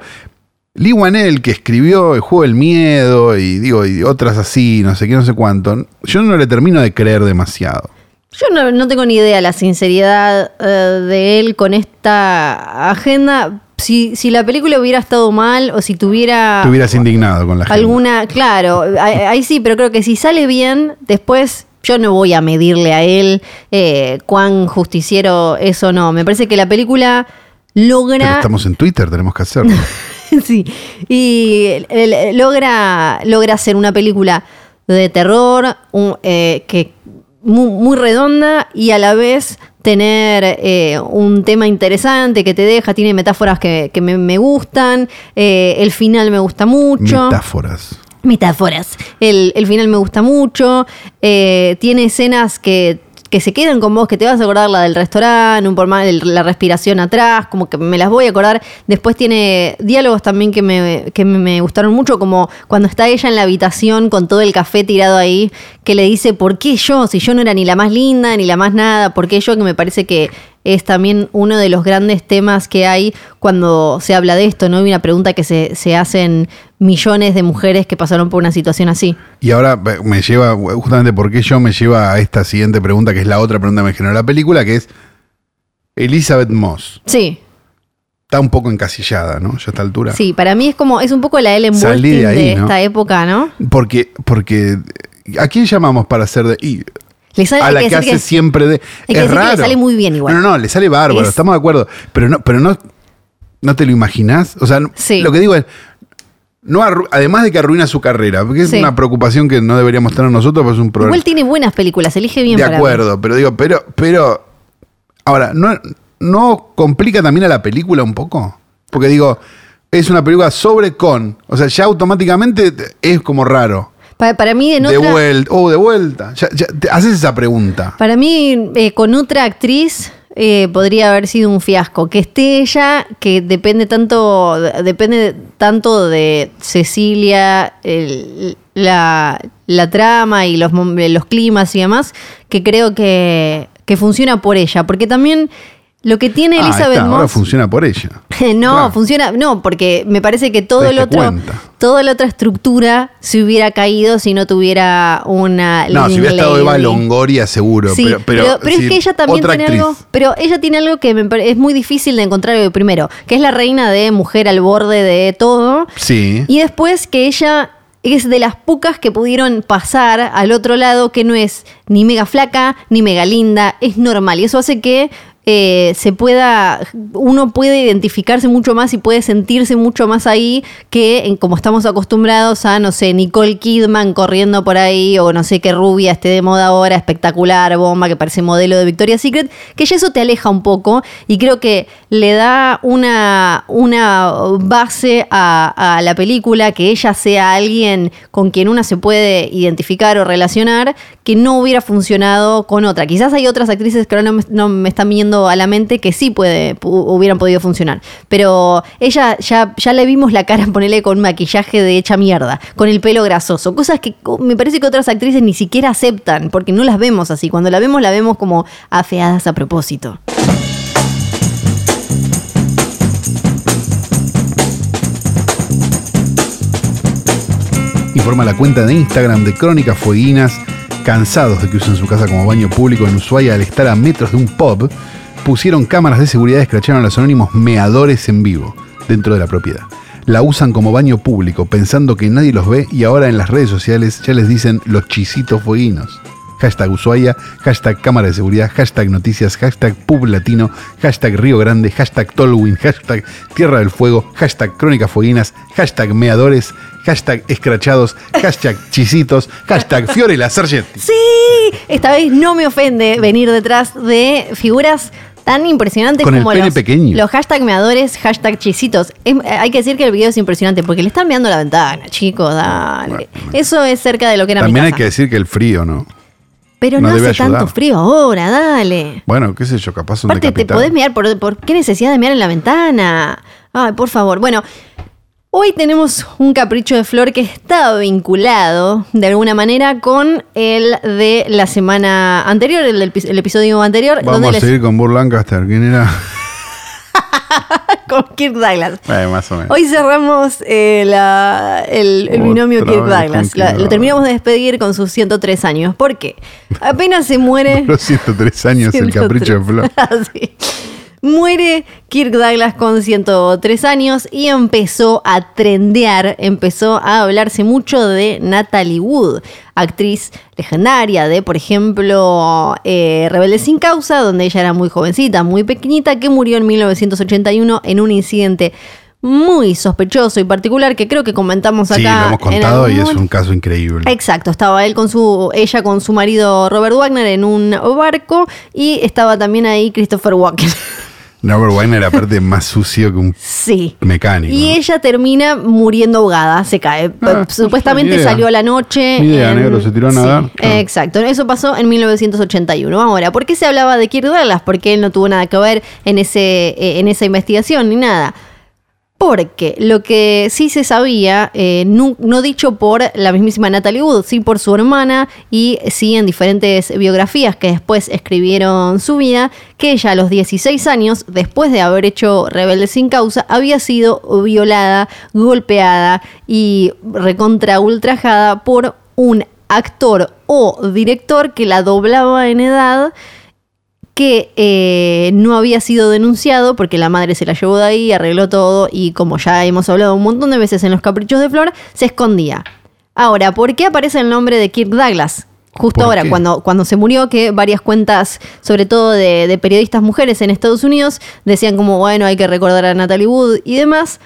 Lee Wanell, que escribió El juego del miedo y digo, y otras así, no sé qué, no sé cuánto, yo no le termino de creer demasiado. Yo no, no tengo ni idea la sinceridad eh, de él con esta agenda. Si, si la película hubiera estado mal o si tuviera Te hubieras indignado con la gente. alguna, claro, ahí, ahí sí, pero creo que si sale bien, después yo no voy a medirle a él eh, cuán justiciero es o no. Me parece que la película Pero logra estamos en Twitter, tenemos que hacerlo. sí. Y logra, logra hacer una película de terror un- eh, que muy, muy redonda y a la vez tener eh, un tema interesante que te deja, tiene metáforas que, que me, me gustan, eh, el final me gusta mucho. Metáforas. Metáforas. El, final me gusta mucho. eh, tiene escenas que, que se quedan con vos, que te vas a acordar la del restaurante, un por más la respiración atrás, como que me las voy a acordar. Después tiene diálogos también que me, que me gustaron mucho, como cuando está ella en la habitación con todo el café tirado ahí, que le dice, ¿por qué yo? Si yo no era ni la más linda, ni la más nada, ¿por qué yo? Que me parece que es también uno de los grandes temas que hay cuando se habla de esto, ¿no? Hay una pregunta que se, se hacen millones de mujeres que pasaron por una situación así. Y ahora eh, me lleva, justamente porque yo me lleva a esta siguiente pregunta, que es la otra pregunta que me generó la película, que es Elizabeth Moss. Sí, Está un poco encasillada, ¿no? Ya a esta altura. sí, para mí es como, es un poco la Ellen Burstyn de de, ahí, ¿no? esta época, ¿no? Porque, porque, ¿a quién llamamos para hacer de... y- Le sale, a la que hace siempre de... hay que es decir que le raro. sale muy bien igual. No, no, no, le sale bárbaro, Es- estamos de acuerdo. Pero no, pero no, no te lo imaginás. O sea, Sí. lo que digo es, no además de que arruina su carrera, porque es Sí. una preocupación que no deberíamos tener nosotros, pues es un problema. Igual tiene buenas películas, elige bien De para mí. acuerdo, pero digo, pero, pero, ahora, ¿no, ¿no complica también a la película un poco? Porque digo, es una película sobre con, o sea, ya automáticamente es como raro. Pa- Para, mí, en de otra, vuelta, oh, de vuelta. Ya, ya, te haces esa pregunta. para mí eh, con otra actriz eh, podría haber sido un fiasco. Que esté ella, que depende tanto, depende tanto de Cecilia, el- la, la trama y los, los climas y demás, que creo que, que funciona por ella. Porque también lo que tiene Ah, Elizabeth está, ahora Moss. funciona por ella. no, Claro. funciona, no, porque me parece que todo el otro, cuenta. toda la otra estructura se hubiera caído si no tuviera una. No, si hubiera estado. Eva Longoria, seguro. Sí, pero, pero, pero, si es que ella también tiene actriz. algo. Pero ella tiene algo que me es muy difícil de encontrar eh, primero, que es la reina de mujer al borde de todo. Sí. Y después que ella es de las pocas que pudieron pasar al otro lado, que no es ni mega flaca, ni mega linda, es normal. Y eso hace que eh, se pueda, uno puede identificarse mucho más y puede sentirse mucho más ahí que como estamos acostumbrados a, no sé, Nicole Kidman corriendo por ahí o no sé qué rubia esté de moda ahora, espectacular, bomba, que parece modelo de Victoria's Secret, que ya eso te aleja un poco y creo que le da una, una base a, a la película, que ella sea alguien con quien una se puede identificar o relacionar, que no hubiera funcionado con otra. Quizás hay otras actrices que ahora no me, están viniendo a la mente que sí puede, pu- hubieran podido funcionar. Pero ella ya, ya le vimos la cara ponerle con maquillaje de hecha mierda, con el pelo grasoso, cosas que me parece que otras actrices ni siquiera aceptan, porque no las vemos así. Cuando la vemos, la vemos como afeadas a propósito. Informa la cuenta de Instagram de Crónicas Fueguinas, cansados de que usen su casa como baño público en Ushuaia al estar a metros de un pub, pusieron cámaras de seguridad y escracharon a los anónimos meadores en vivo dentro de la propiedad. La usan como baño público pensando que nadie los ve y ahora en las redes sociales ya les dicen los chisitos fueguinos. Hashtag Ushuaia, hashtag cámara de seguridad, hashtag noticias, hashtag pub latino, hashtag Río Grande, hashtag Tolwyn, hashtag Tierra del Fuego, hashtag Crónicas Fueguinas, hashtag Meadores, hashtag Escrachados, hashtag Chisitos, hashtag Fiore la Sargenti. Sí, esta vez no me ofende venir detrás de figuras tan impresionantes Con el como pene los, pequeño. los hashtag meadores, hashtag chisitos. Es- eh, hay que decir que el video es impresionante porque le están meando la ventana, chicos, dale. Eso es cerca de lo que era También mi hay casa. que decir que el frío, ¿no? Pero no hace ayudar. tanto frío ahora, dale. Bueno, qué sé yo, capaz son Aparte, te podés mirar, por, por qué necesidad de mirar en la ventana? Ay, por favor. Bueno, hoy tenemos un capricho de flor que está vinculado de alguna manera con el de la semana anterior, el, episodio anterior. Vamos donde a les- seguir con Burr Lancaster. ¿Quién era? con Kirk Douglas. Eh, más o menos. Hoy cerramos eh, la- el, el binomio Kirk Douglas. La- lo terminamos de despedir con sus 103 años. ¿Por qué? Apenas se muere. Los 103 años, el 103. capricho de Flor. Sí. Muere Kirk Douglas con 103 años y empezó a trendear, empezó a hablarse mucho de Natalie Wood, actriz legendaria de, por ejemplo, eh, Rebelde sin causa, donde ella era muy jovencita, muy pequeñita, que murió en 1981 en un incidente muy sospechoso y particular que creo que comentamos acá. Sí, lo hemos contado y es un caso increíble. Exacto, estaba él con su, ella con su marido Robert Wagner en un barco y estaba también ahí Christopher Walken. Robert Wagner, aparte, más sucio que un sí. mecánico. Y ¿no? ella termina muriendo ahogada, se cae. Ah, Supuestamente idea. salió a la noche. Ni idea, negro, se tiró a Sí, nadar. Ah. Exacto, eso pasó en 1981. Ahora, ¿por qué se hablaba de Kirk Douglas? Porque él no tuvo nada que ver en, ese, eh, en esa investigación ni nada. Porque lo que sí se sabía, eh, no, no dicho por la mismísima Natalie Wood, sí por su hermana y sí en diferentes biografías que después escribieron su vida, que ella a los 16 años, después de haber hecho Rebelde sin causa, había sido violada, golpeada y recontra ultrajada por un actor o director que la doblaba en edad que eh, no había sido denunciado porque la madre se la llevó de ahí, arregló todo y como ya hemos hablado un montón de veces en los caprichos de Flor, se escondía. Ahora, ¿por qué aparece el nombre de Kirk Douglas? Justo ¿Por ahora, qué? cuando, cuando se murió, que varias cuentas, sobre todo de, de periodistas mujeres en Estados Unidos, decían como, bueno, hay que recordar a Natalie Wood y demás.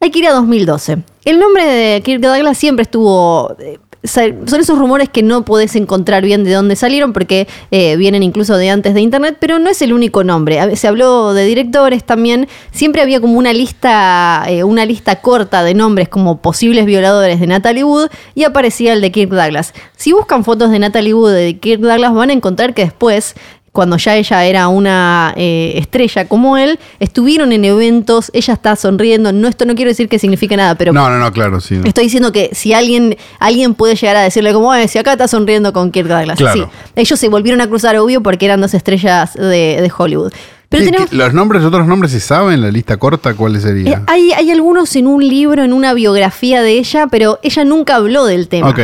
Hay que ir a 2012. El nombre de Kirk Douglas siempre estuvo... Son esos rumores que no podés encontrar bien de dónde salieron porque eh, vienen incluso de antes de internet, pero no es el único nombre. Se habló de directores también. Siempre había como una lista, eh, una lista corta de nombres como posibles violadores de Natalie Wood y aparecía el de Kirk Douglas. Si buscan fotos de Natalie Wood y de Kirk Douglas van a encontrar que después cuando ya ella era una eh, estrella como él, estuvieron en eventos, ella está sonriendo, no esto no quiero decir que signifique nada, pero No, no, no, claro, sí. estoy diciendo que si alguien alguien puede llegar a decirle como, "Eh, si acá está sonriendo con Kirk Douglas, Claro. sí, ellos se volvieron a cruzar obvio porque eran dos estrellas de, de Hollywood. Pero ¿Qué- tenemos, qué- ¿Los nombres, otros nombres se saben? ¿La lista corta cuáles eh, serían? hay, hay algunos en un libro, en una biografía de ella, pero ella nunca habló del tema. Ok.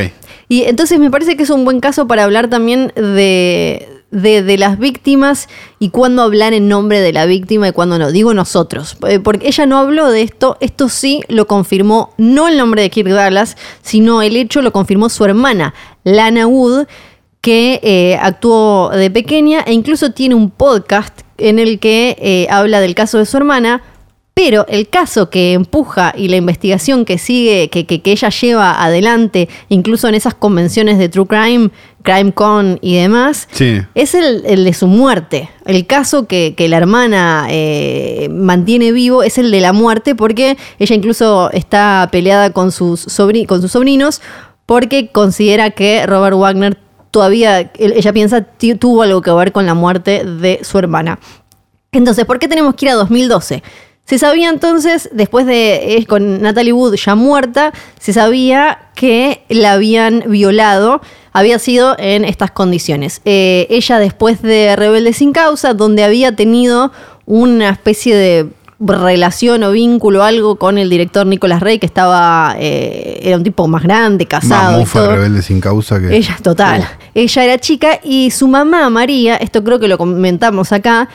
Y entonces me parece que es un buen caso para hablar también de, de, las víctimas y cuándo hablar en nombre de la víctima y cuándo no. Digo nosotros. Eh, Porque ella no habló de esto. Esto sí lo confirmó no el nombre de Kirk Douglas, sino el hecho lo confirmó su hermana, Lana Wood, que eh, actuó de pequeña e incluso tiene un podcast en el que eh, habla del caso de su hermana. Pero el caso que empuja y la investigación que sigue, que, que- que ella lleva adelante, incluso en esas convenciones de True Crime, CrimeCon y demás, Sí. es el, el de su muerte. El caso que, que la hermana eh, mantiene vivo es el de la muerte, porque ella incluso está peleada con sus, sobri- con sus sobrinos, porque considera que Robert Wagner todavía, ella piensa, tuvo algo que ver con la muerte de su hermana. Entonces, ¿por qué tenemos que ir a 2012? Se sabía entonces, después de eh, con Natalie Wood ya muerta, se sabía que la habían violado, había sido en estas condiciones. Eh, ella después de Rebelde sin causa, donde había tenido una especie de relación o vínculo algo con el director Nicolás Rey, que estaba, eh, era un tipo más grande, casado. Más mufa rebelde sin causa que. Ella, total. Ella era chica y su mamá, María, esto creo que lo comentamos acá,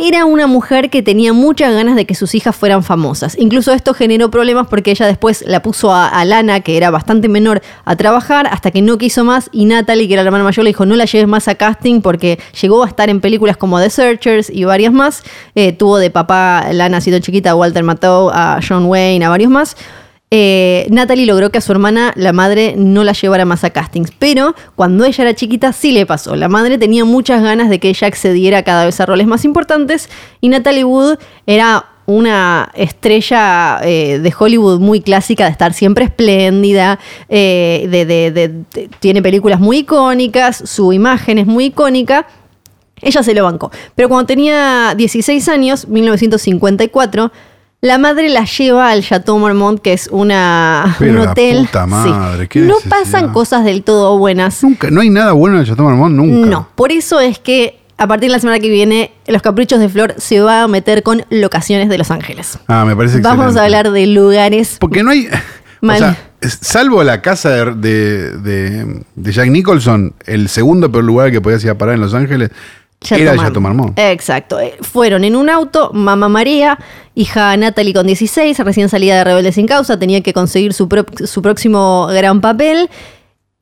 era una mujer que tenía muchas ganas de que sus hijas fueran famosas. Incluso esto generó problemas porque ella después la puso a, Lana, que era bastante menor, a trabajar hasta que no quiso más y Natalie, que era la hermana mayor, le dijo no la lleves más a casting porque llegó a estar en películas como The Searchers y varias más. Eh, tuvo de papá Lana sido chiquita a Walter Matthau, a John Wayne, a varios más. Eh, Natalie logró que a su hermana, la madre, no la llevara más a castings. Pero cuando ella era chiquita, sí le pasó. La madre tenía muchas ganas de que ella accediera cada vez a roles más importantes. Y Natalie Wood era una estrella eh, de Hollywood muy clásica, de estar siempre espléndida, eh, de, de- tiene películas muy icónicas, su imagen es muy icónica. Ella se lo bancó. Pero cuando tenía 16 años, 1954, la madre la lleva al Chateau Marmont, que es una, Pero un la hotel. puta madre, qué no necesidad. pasan cosas del todo buenas. Nunca, no hay nada bueno en el Chateau Marmont, nunca. No, por eso es que a partir de la semana que viene, Los Caprichos de Flor se va a meter con locaciones de Los Ángeles. Ah, me parece Vamos excelente. a hablar de lugares. Porque no hay. O Mal. sea, es- salvo la casa de, de, de- de Jack Nicholson, el segundo peor lugar que podías ir a parar en Los Ángeles era. Exacto. Eh, Fueron en un auto, mamá María, hija Natalie con 16, recién salida de Rebelde sin causa, tenía que conseguir su, pro- su próximo gran papel.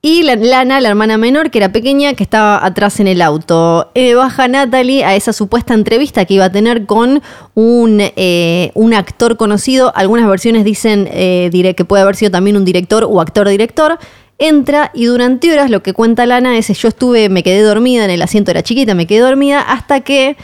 Y la, Lana, la hermana menor, que era pequeña, que estaba atrás en el auto. Eh, baja Natalie a esa supuesta entrevista que iba a tener con un, eh, un actor conocido. Algunas versiones dicen eh, que puede haber sido también un director o actor-director. Entra y durante horas lo que cuenta Lana es yo estuve, me quedé dormida en el asiento, era chiquita, me quedé dormida hasta que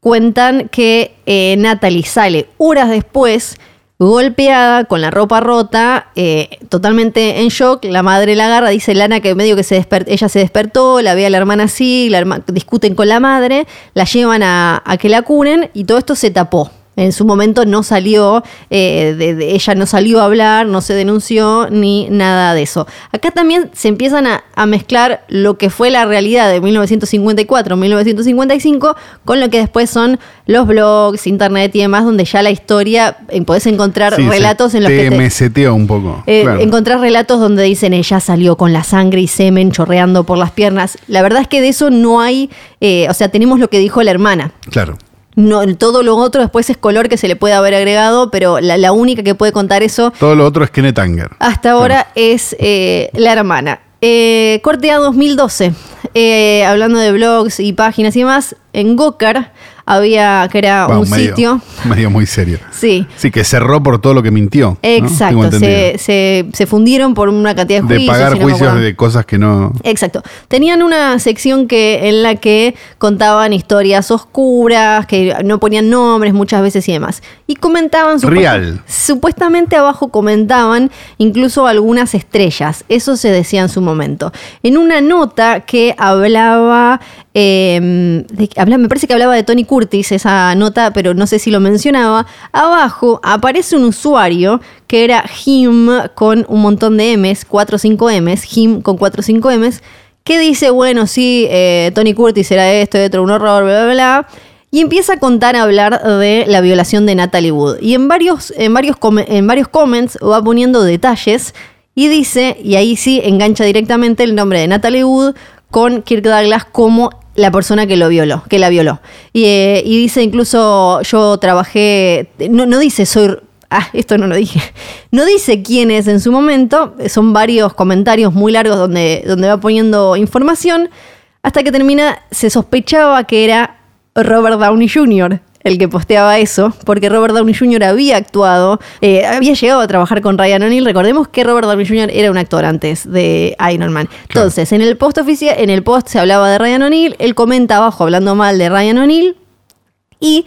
cuentan que eh, Natalie sale horas después golpeada, con la ropa rota, eh, totalmente en shock. La madre la agarra, dice Lana que medio que se ella se despertó, la ve a la hermana así, la herma- discuten con la madre, la llevan a, a que la curen y todo esto se tapó. En su momento no salió, eh, de- de- ella no salió a hablar, no se denunció ni nada de eso. Acá también se empiezan a, a mezclar lo que fue la realidad de 1954-1955 con lo que después son los blogs, internet y demás, donde ya la historia, eh, podés encontrar Sí, relatos en los te que te, meseteó un poco. eh, claro. encontrás relatos donde dicen ella salió con la sangre y semen chorreando por las piernas. La verdad es que de eso no hay, eh, o sea, tenemos lo que dijo la hermana. Claro. No, todo lo otro después es color que se le puede haber agregado, pero la, la única que puede contar eso Todo lo otro es Kenneth Anger. hasta ahora es eh, la hermana. Eh, corte a 2012. Eh, hablando de blogs y páginas y demás, en Gokar había, que era Wow, un medio, sitio. Medio muy serio. Sí. Sí, que cerró por todo lo que mintió. Exacto, se, se- se fundieron por una cantidad de de juicios. pagar si no me juicios de cosas que no. Exacto. Tenían una sección que en la que contaban historias oscuras, que no ponían nombres muchas veces y demás. Y comentaban Real. Supuestamente abajo comentaban incluso algunas estrellas. Eso se decía en su momento. En una nota que hablaba, de- habla- me parece que hablaba de Tony Curtis, esa nota, pero no sé si lo mencionaba. Abajo aparece un usuario que era him con un montón de M's, 4 o 5 M's, him con 4 o 5 M's, que dice, bueno, sí, eh, Tony Curtis era esto, otro, un horror, bla, bla, bla. Y empieza a contar, a hablar de la violación de Natalie Wood. Y en varios, en varios, en varios comments va poniendo detalles y dice, y ahí sí engancha directamente el nombre de Natalie Wood con Kirk Douglas como la persona que lo violó, que la violó. Y, eh, y dice incluso, yo trabajé, no, no dice soy... Ah, esto no lo dije. No dice quién es en su momento. Son varios comentarios muy largos donde, donde va poniendo información. Hasta que termina, se sospechaba que era Robert Downey Jr. el que posteaba eso, porque Robert Downey Jr. había actuado, eh, había llegado a trabajar con Ryan O'Neill. Recordemos que Robert Downey Jr. era un actor antes de Iron Man. Claro. Entonces, en el post oficial, en el post se hablaba de Ryan O'Neill, él comenta abajo hablando mal de Ryan O'Neill y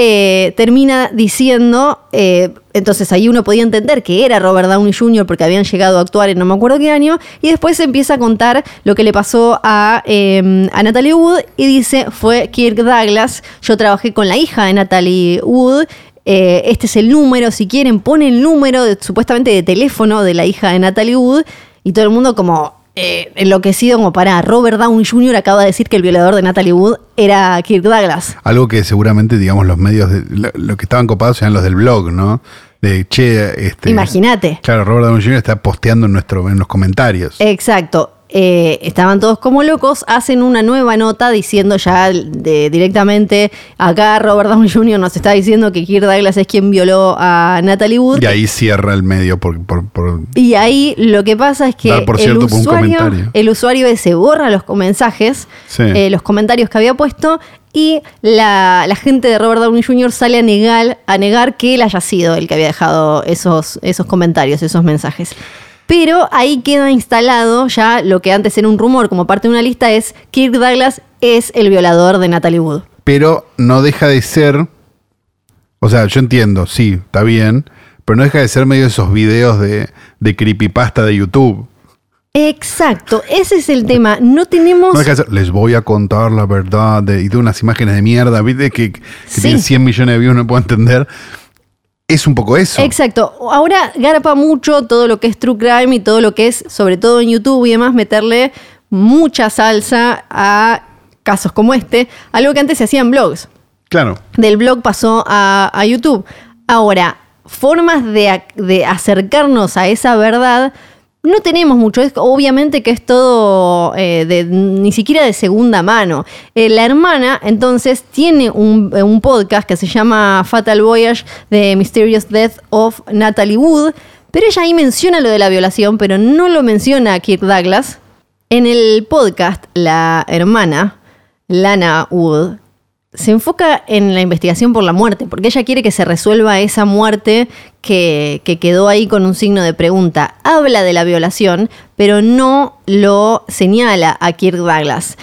eh, termina diciendo, eh, entonces ahí uno podía entender que era Robert Downey Jr. porque habían llegado a actuar en no me acuerdo qué año, y después empieza a contar lo que le pasó a, eh, a Natalie Wood y dice, fue Kirk Douglas, yo trabajé con la hija de Natalie Wood. eh, este es el número, si quieren, pone el número supuestamente de teléfono de la hija de Natalie Wood y todo el mundo como eh, enloquecido como para Robert Downey Jr. acaba de decir que el violador de Natalie Wood era Kirk Douglas. Algo que seguramente, digamos, los medios, de, lo, lo que estaban copados eran los del blog, ¿no? De che, este. Imagínate. Claro, Robert Downey Jr. está posteando en, nuestro, en los comentarios. Exacto. Eh, estaban todos como locos, hacen una nueva nota diciendo ya de- directamente, acá Robert Downey Jr. nos está diciendo que Kirk Douglas es quien violó a Natalie Wood. y ahí cierra el medio por, por, por- Y ahí lo que pasa es que por el, cierto por un usuario, comentario. el usuario ese borra los mensajes, Sí. eh, los comentarios que había puesto, y la, la gente de Robert Downey Jr. sale a negar, a negar que él haya sido el que había dejado esos, esos comentarios, esos mensajes. Pero ahí queda instalado ya lo que antes era un rumor como parte de una lista es Kirk Douglas es el violador de Natalie Wood. Pero no deja de ser. O sea, yo entiendo, sí, está bien. Pero no deja de ser medio de esos videos de, de creepypasta de YouTube. Exacto, ese es el tema. No tenemos... No deja de ser, les voy a contar la verdad. de- y de unas imágenes de mierda, ¿viste? Que, que Sí. tienen 100 millones de views, no puedo entender. Es un poco eso. Exacto. Ahora garpa mucho todo lo que es true crime y todo lo que es, sobre todo en YouTube y demás, meterle mucha salsa a casos como este, algo que antes se hacía en blogs. Claro. Del blog pasó a, a YouTube. Ahora, formas de acercarnos a esa verdad no tenemos mucho. Es, obviamente que es todo eh, de, ni siquiera de segunda mano. Eh, la hermana, entonces, tiene un, eh, un podcast que se llama Fatal Voyage, The Mysterious Death of Natalie Wood. Pero ella ahí menciona lo de la violación, pero no lo menciona Kirk Douglas. En el podcast, la hermana, Lana Wood, se enfoca en la investigación por la muerte, porque ella quiere que se resuelva esa muerte que, que quedó ahí con un signo de pregunta. Habla de la violación, pero no lo señala a Kirk Douglas.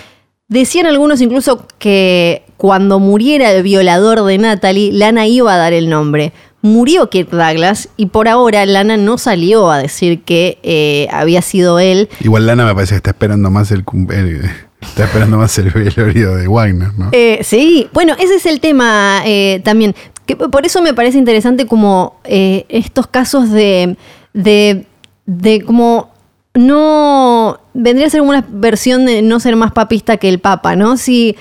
Decían algunos incluso que cuando muriera el violador de Natalie, Lana iba a dar el nombre. Murió Kirk Douglas y por ahora Lana no salió a decir que eh, había sido él. Igual Lana me parece que está esperando más el, el- está esperando más el velorio de Wagner, ¿no? Eh, sí, bueno, ese es el tema eh, también. Que por eso me parece interesante como eh, estos casos de, de, de como no vendría a ser una versión de no ser más papista que el papa, ¿no? Si,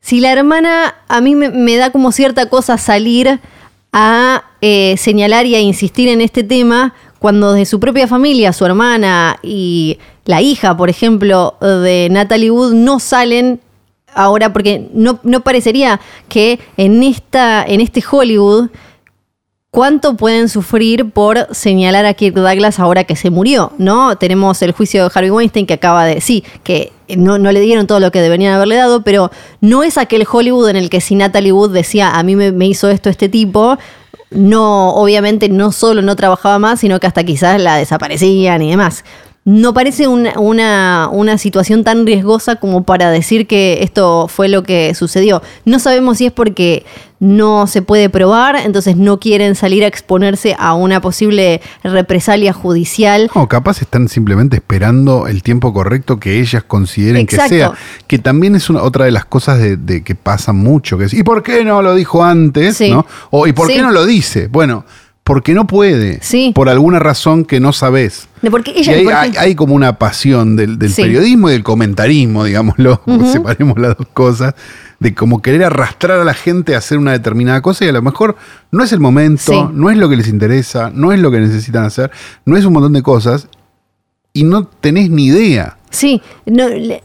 si la hermana a mí me, da como cierta cosa salir a señalar y a insistir en este tema cuando de su propia familia, su hermana y la hija, por ejemplo, de Natalie Wood no salen ahora porque no, no parecería que en, esta, en este Hollywood cuánto pueden sufrir por señalar a Kirk Douglas ahora que se murió, ¿no? Tenemos el juicio de Harvey Weinstein que acaba de, sí, que no, no le dieron todo lo que deberían haberle dado, pero no es aquel Hollywood en el que si Natalie Wood decía, a mí me, me hizo esto este tipo, no, obviamente no solo no trabajaba más, sino que hasta quizás la desaparecían y demás. No parece una, una, una situación tan riesgosa como para decir que esto fue lo que sucedió. No sabemos si es porque no se puede probar, entonces no quieren salir a exponerse a una posible represalia judicial. No, capaz están simplemente esperando el tiempo correcto que ellas consideren Exacto. que sea. Que también es una, otra de las cosas de, de que pasan mucho. Que es, ¿Y por qué no lo dijo antes? Sí. ¿no? O ¿y por Sí. qué no lo dice? Bueno, porque no puede. Sí. Por alguna razón que no sabes. Porque Y hay, como una pasión del, del Sí. periodismo y del comentarismo, digámoslo, separemos las dos cosas, de como querer arrastrar a la gente a hacer una determinada cosa y a lo mejor no es el momento, Sí. no es lo que les interesa, no es lo que necesitan hacer, no es un montón de cosas y no tenés ni idea. Sí,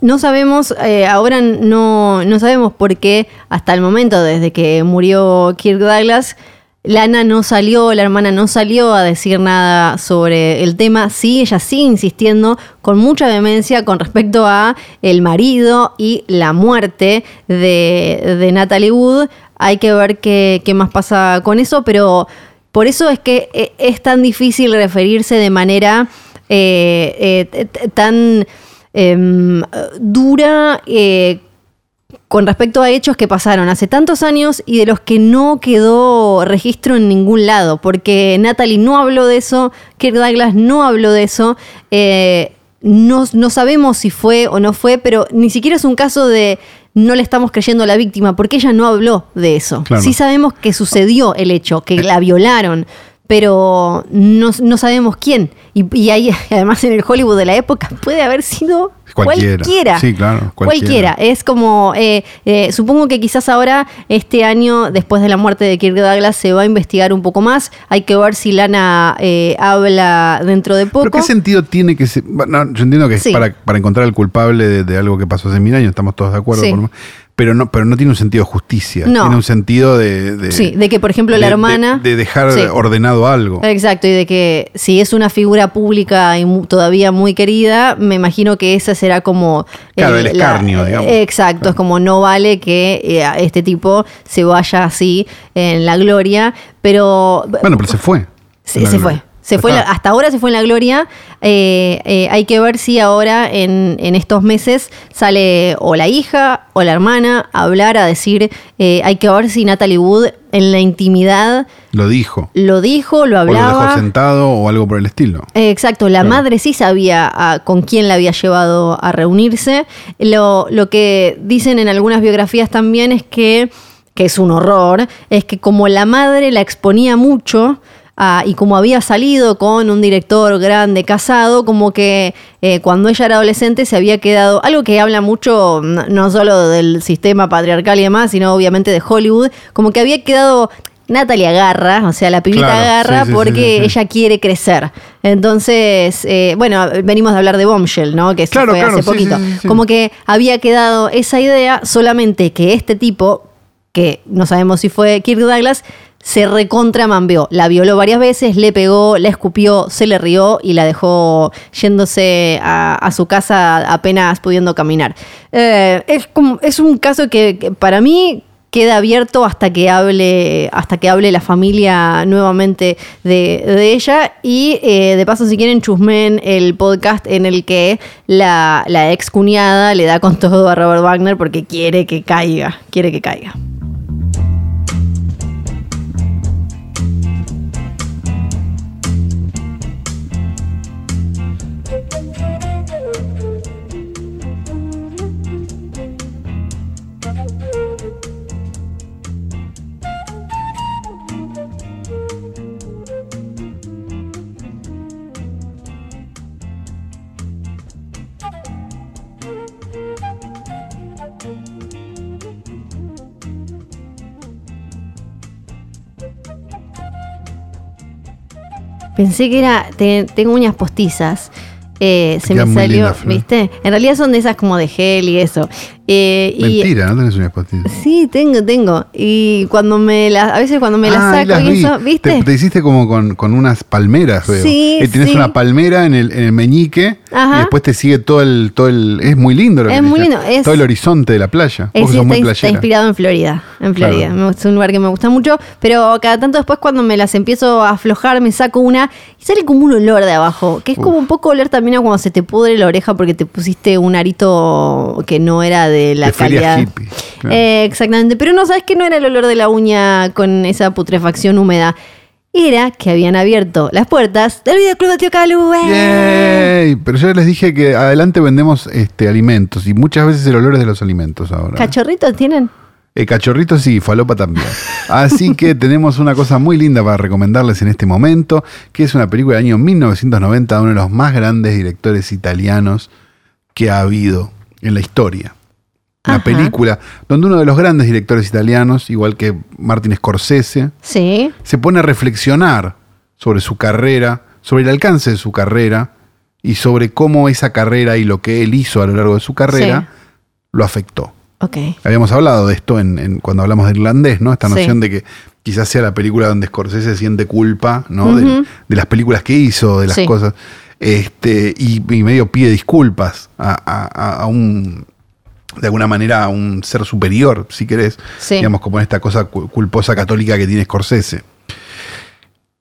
no sabemos, eh, ahora no, no sabemos por qué hasta el momento, desde que murió Kirk Douglas, Lana no salió, la hermana no salió a decir nada sobre el tema. Sí, ella sigue insistiendo con mucha vehemencia con respecto a el marido y la muerte de, Natalie Wood. Hay que ver qué, qué más pasa con eso, pero por eso es que eh, es tan difícil referirse de manera eh, eh, tan em, dura eh, con respecto a hechos que pasaron hace tantos años y de los que no quedó registro en ningún lado, porque Natalie no habló de eso, Kirk Douglas no habló de eso, eh, no, no sabemos si fue o no fue, pero ni siquiera es un caso de no le estamos creyendo a la víctima, porque ella no habló de eso. Claro. Sí sabemos que sucedió el hecho, que la violaron, pero no, no sabemos quién. Y, y ahí, además en el Hollywood de la época, puede haber sido Cualquiera. cualquiera. Sí, claro, Cualquiera. cualquiera. Es como, eh, eh, supongo que quizás ahora, este año, después de la muerte de Kirk Douglas, se va a investigar un poco más. Hay que ver si Lana eh, habla dentro de poco. ¿Pero qué sentido tiene que ser? bueno, yo entiendo que es para, para encontrar al culpable de, de algo que pasó hace mil años, estamos todos de acuerdo, Sí. por pero no, pero no tiene un sentido de justicia, No. tiene un sentido de, de- Sí, de que, por ejemplo, la de- hermana- de, dejar Sí. ordenado algo. Exacto, y de que si es una figura pública y mu- todavía muy querida, me imagino que esa será como... Claro, eh, el escarnio, digamos. Exacto, es como no vale que eh, este tipo se vaya así en la gloria, pero... Bueno, pero se fue. Sí, se gloria. fue. Se fue la- hasta ahora se fue en la gloria. Eh, eh, hay que ver si ahora en, en estos meses sale o la hija o la hermana a hablar, a decir, eh, hay que ver si Natalie Wood en la intimidad Lo dijo. lo dijo, lo O lo dejó hablaba. sentado o algo por el estilo. Exacto, la Claro. madre sí sabía a- con quién la había llevado a reunirse. Lo, lo que dicen en algunas biografías también es que, que es un horror, es que como la madre la exponía mucho a- y como había salido con un director grande casado, como que eh, cuando ella era adolescente se había quedado, algo que habla mucho no, no solo del sistema patriarcal y demás, sino obviamente de Hollywood, como que había quedado... Natalia agarra, o sea, la pibita Claro, agarra sí, sí, porque sí, ella quiere crecer. Entonces, eh, bueno, venimos de hablar de Bombshell, ¿no? Que eso Claro, fue claro, hace poquito. Como que había quedado esa idea, solamente que este tipo, que no sabemos si fue Kirk Douglas, se recontra mambeó. La violó varias veces, le pegó, la escupió, se le rió y la dejó yéndose a, su casa apenas pudiendo caminar. Eh, es, como- es un caso que, para mí queda abierto hasta que hable hasta que hable la familia nuevamente de, ella y eh, de paso si quieren chusmen el podcast en el que la, la ex cuñada le da con todo a Robert Wagner porque quiere que caiga quiere que caiga Pensé que era. te- tengo uñas postizas. Eh, se me salió. ¿viste? En realidad son de esas como de gel y eso. Eh, y- Mentira, no tenés uñas postizas. Sí, tengo, tengo. Y cuando me las. A veces cuando me las Ah, ahí saco las y vi. eso, ¿viste? Te, te hiciste como con, con unas palmeras, veo. Sí, Eh, Tienes sí. una palmera en el, en el meñique Ajá. y después te sigue todo el, todo el. Es muy lindo lo que Es muy lindo, es- Todo el horizonte de la playa. Sí, sos muy está, está inspirado en Florida. En Florida. Claro. Es un lugar que me gusta mucho. Pero cada tanto después, cuando me las empiezo a aflojar, me saco una y sale como un olor de abajo. Que es como un poco oler también a cuando se te pudre la oreja porque te pusiste un arito que no era de la De calidad. hippie, claro. Eh, exactamente. Pero no, sabes que no era el olor de la uña con esa putrefacción húmeda. Era que habían abierto las puertas del videoclub de Tío Calu. ¡eh! Pero yo les dije que adelante vendemos este, alimentos y muchas veces el olor es de los alimentos ahora. ¿Cachorritos tienen? Eh, cachorritos sí, falopa también. Así que tenemos una cosa muy linda para recomendarles en este momento, que es una película del año 1990 de uno de los más grandes directores italianos que ha habido en la historia. Una Ajá. película donde uno de los grandes directores italianos, igual que Martin Scorsese, Sí. se pone a reflexionar sobre su carrera, sobre el alcance de su carrera y sobre cómo esa carrera y lo que él hizo a lo largo de su carrera lo afectó. Ok. Habíamos hablado de esto en, en- cuando hablamos de irlandés, ¿no? Esta Sí. noción de que quizás sea la película donde Scorsese siente culpa, ¿no? De- las películas que hizo, de las cosas. Este, y, y medio pide disculpas a- a- a un. De alguna manera a un ser superior, si querés. Sí. Digamos, como esta cosa cu- culposa católica que tiene Scorsese.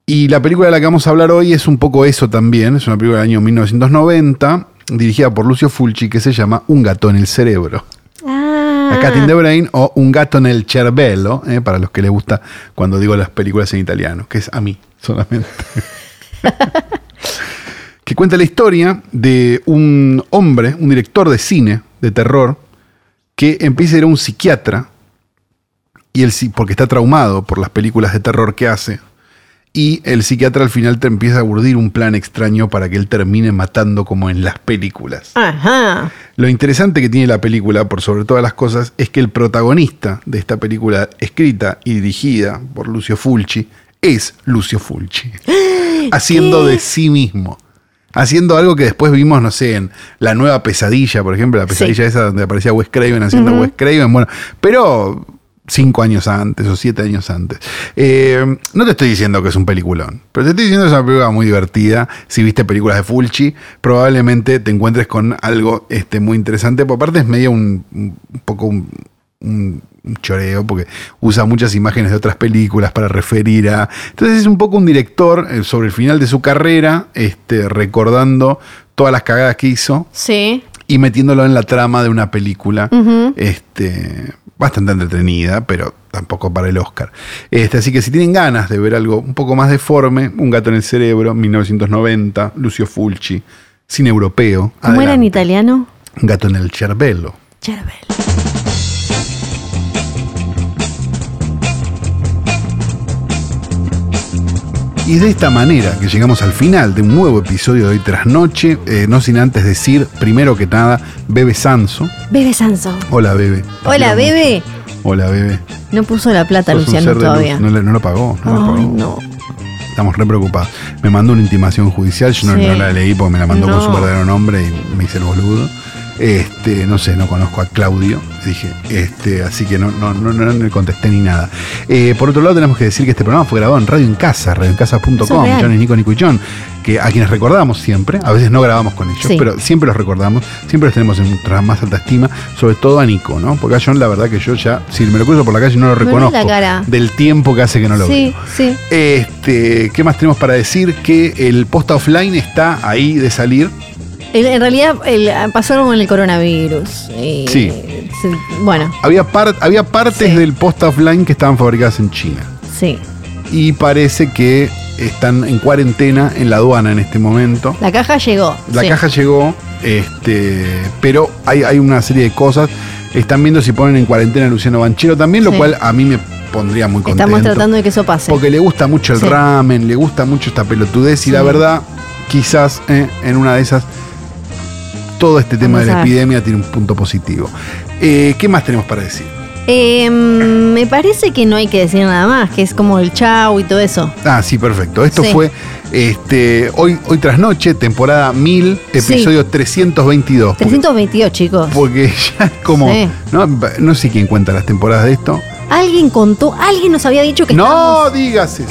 Y la película de la que vamos a hablar hoy es un poco eso también. Es una película del año 1990, dirigida por Lucio Fulci, que se llama Un gato en el cerebro. Ah. A Cat in the Brain o Un gato en el cervello, eh, para los que les gusta cuando digo las películas en italiano, que es a mí solamente. que cuenta la historia de un hombre, un director de cine, de terror, que empieza a ir a un psiquiatra, y el, psi- porque está traumado por las películas de terror que hace, y el psiquiatra al final te empieza a urdir un plan extraño para que él termine matando como en las películas. Ajá. Lo interesante que tiene la película, por sobre todas las cosas, es que el protagonista de esta película, escrita y dirigida por Lucio Fulci, es Lucio Fulci. haciendo de sí mismo. Haciendo algo que después vimos, no sé, en La Nueva Pesadilla, por ejemplo, la pesadilla esa donde aparecía Wes Craven haciendo Wes Craven, bueno, pero cinco años antes o siete años antes. Eh, no te estoy diciendo que es un peliculón, pero te estoy diciendo que es una película muy divertida. Si viste películas de Fulci, probablemente te encuentres con algo este, muy interesante. Por aparte es medio un, un poco un, un- choreo, porque usa muchas imágenes de otras películas para referir a... Entonces es un poco un director eh, sobre el final de su carrera, este, recordando todas las cagadas que hizo Sí. y metiéndolo en la trama de una película este, bastante entretenida, pero tampoco para el Oscar. Este, así que si tienen ganas de ver algo un poco más deforme, Un gato en el cerebro, 1990, Lucio Fulci, cine europeo. ¿Cómo era en italiano? Un gato en el cervello. Cervello. Y de esta manera que llegamos al final de un nuevo episodio de Hoy Tras Noche. eh, no sin antes decir, primero que nada, Bebe Sanso. Bebe Sanso. Hola, Bebe. Hola, Bebe. Hola, Bebe. No puso la plata, Luciano, todavía. No, no lo pagó. No lo pagó. no. Estamos re preocupados. Me mandó una intimación judicial, yo no, Sí. no la leí porque me la mandó con su verdadero nombre y me hice el boludo. Este, no sé, no conozco a Claudio, dije, este, así que no, no, no, no le contesté ni nada. Eh, por otro lado, tenemos que decir que este programa fue grabado en Radio en Casa, radioencasa.com. John y Nico, Nico y John, que a quienes recordamos siempre, a veces no grabamos con ellos, Sí. pero siempre los recordamos, siempre los tenemos en nuestra más alta estima, sobre todo a Nico, ¿no? Porque a John la verdad que yo ya, si me lo cruzo por la calle no lo reconozco la cara. del tiempo que hace que no lo Sí, veo. sí. Este, ¿qué más tenemos para decir? Que el post offline está ahí de salir. En realidad el, pasaron con el coronavirus. y Sí. se- bueno, Había, par- había partes Sí. del post offline que estaban fabricadas en China. sí. Y parece que están en cuarentena en la aduana en este momento. La caja llegó. La sí. caja llegó, este, pero hay, hay una serie de cosas. Están viendo si ponen en cuarentena a Luciano Banchero también, lo Sí. cual a mí me pondría muy contento. Estamos tratando de que eso pase. Porque le gusta mucho el Sí. ramen, le gusta mucho esta pelotudez y la verdad, quizás eh, en una de esas, todo este tema Vamos de la epidemia tiene un punto positivo. Eh, ¿Qué más tenemos para decir? Eh, me parece que no hay que decir nada más, que es como el chau y todo eso. Ah, sí, perfecto. Esto Sí. fue este, hoy, hoy tras noche, temporada 1000, episodio 322. Porque- 322, chicos. Porque ya es como. Sí. ¿no? no sé quién cuenta las temporadas de esto. Alguien contó, alguien nos había dicho que No digas eso.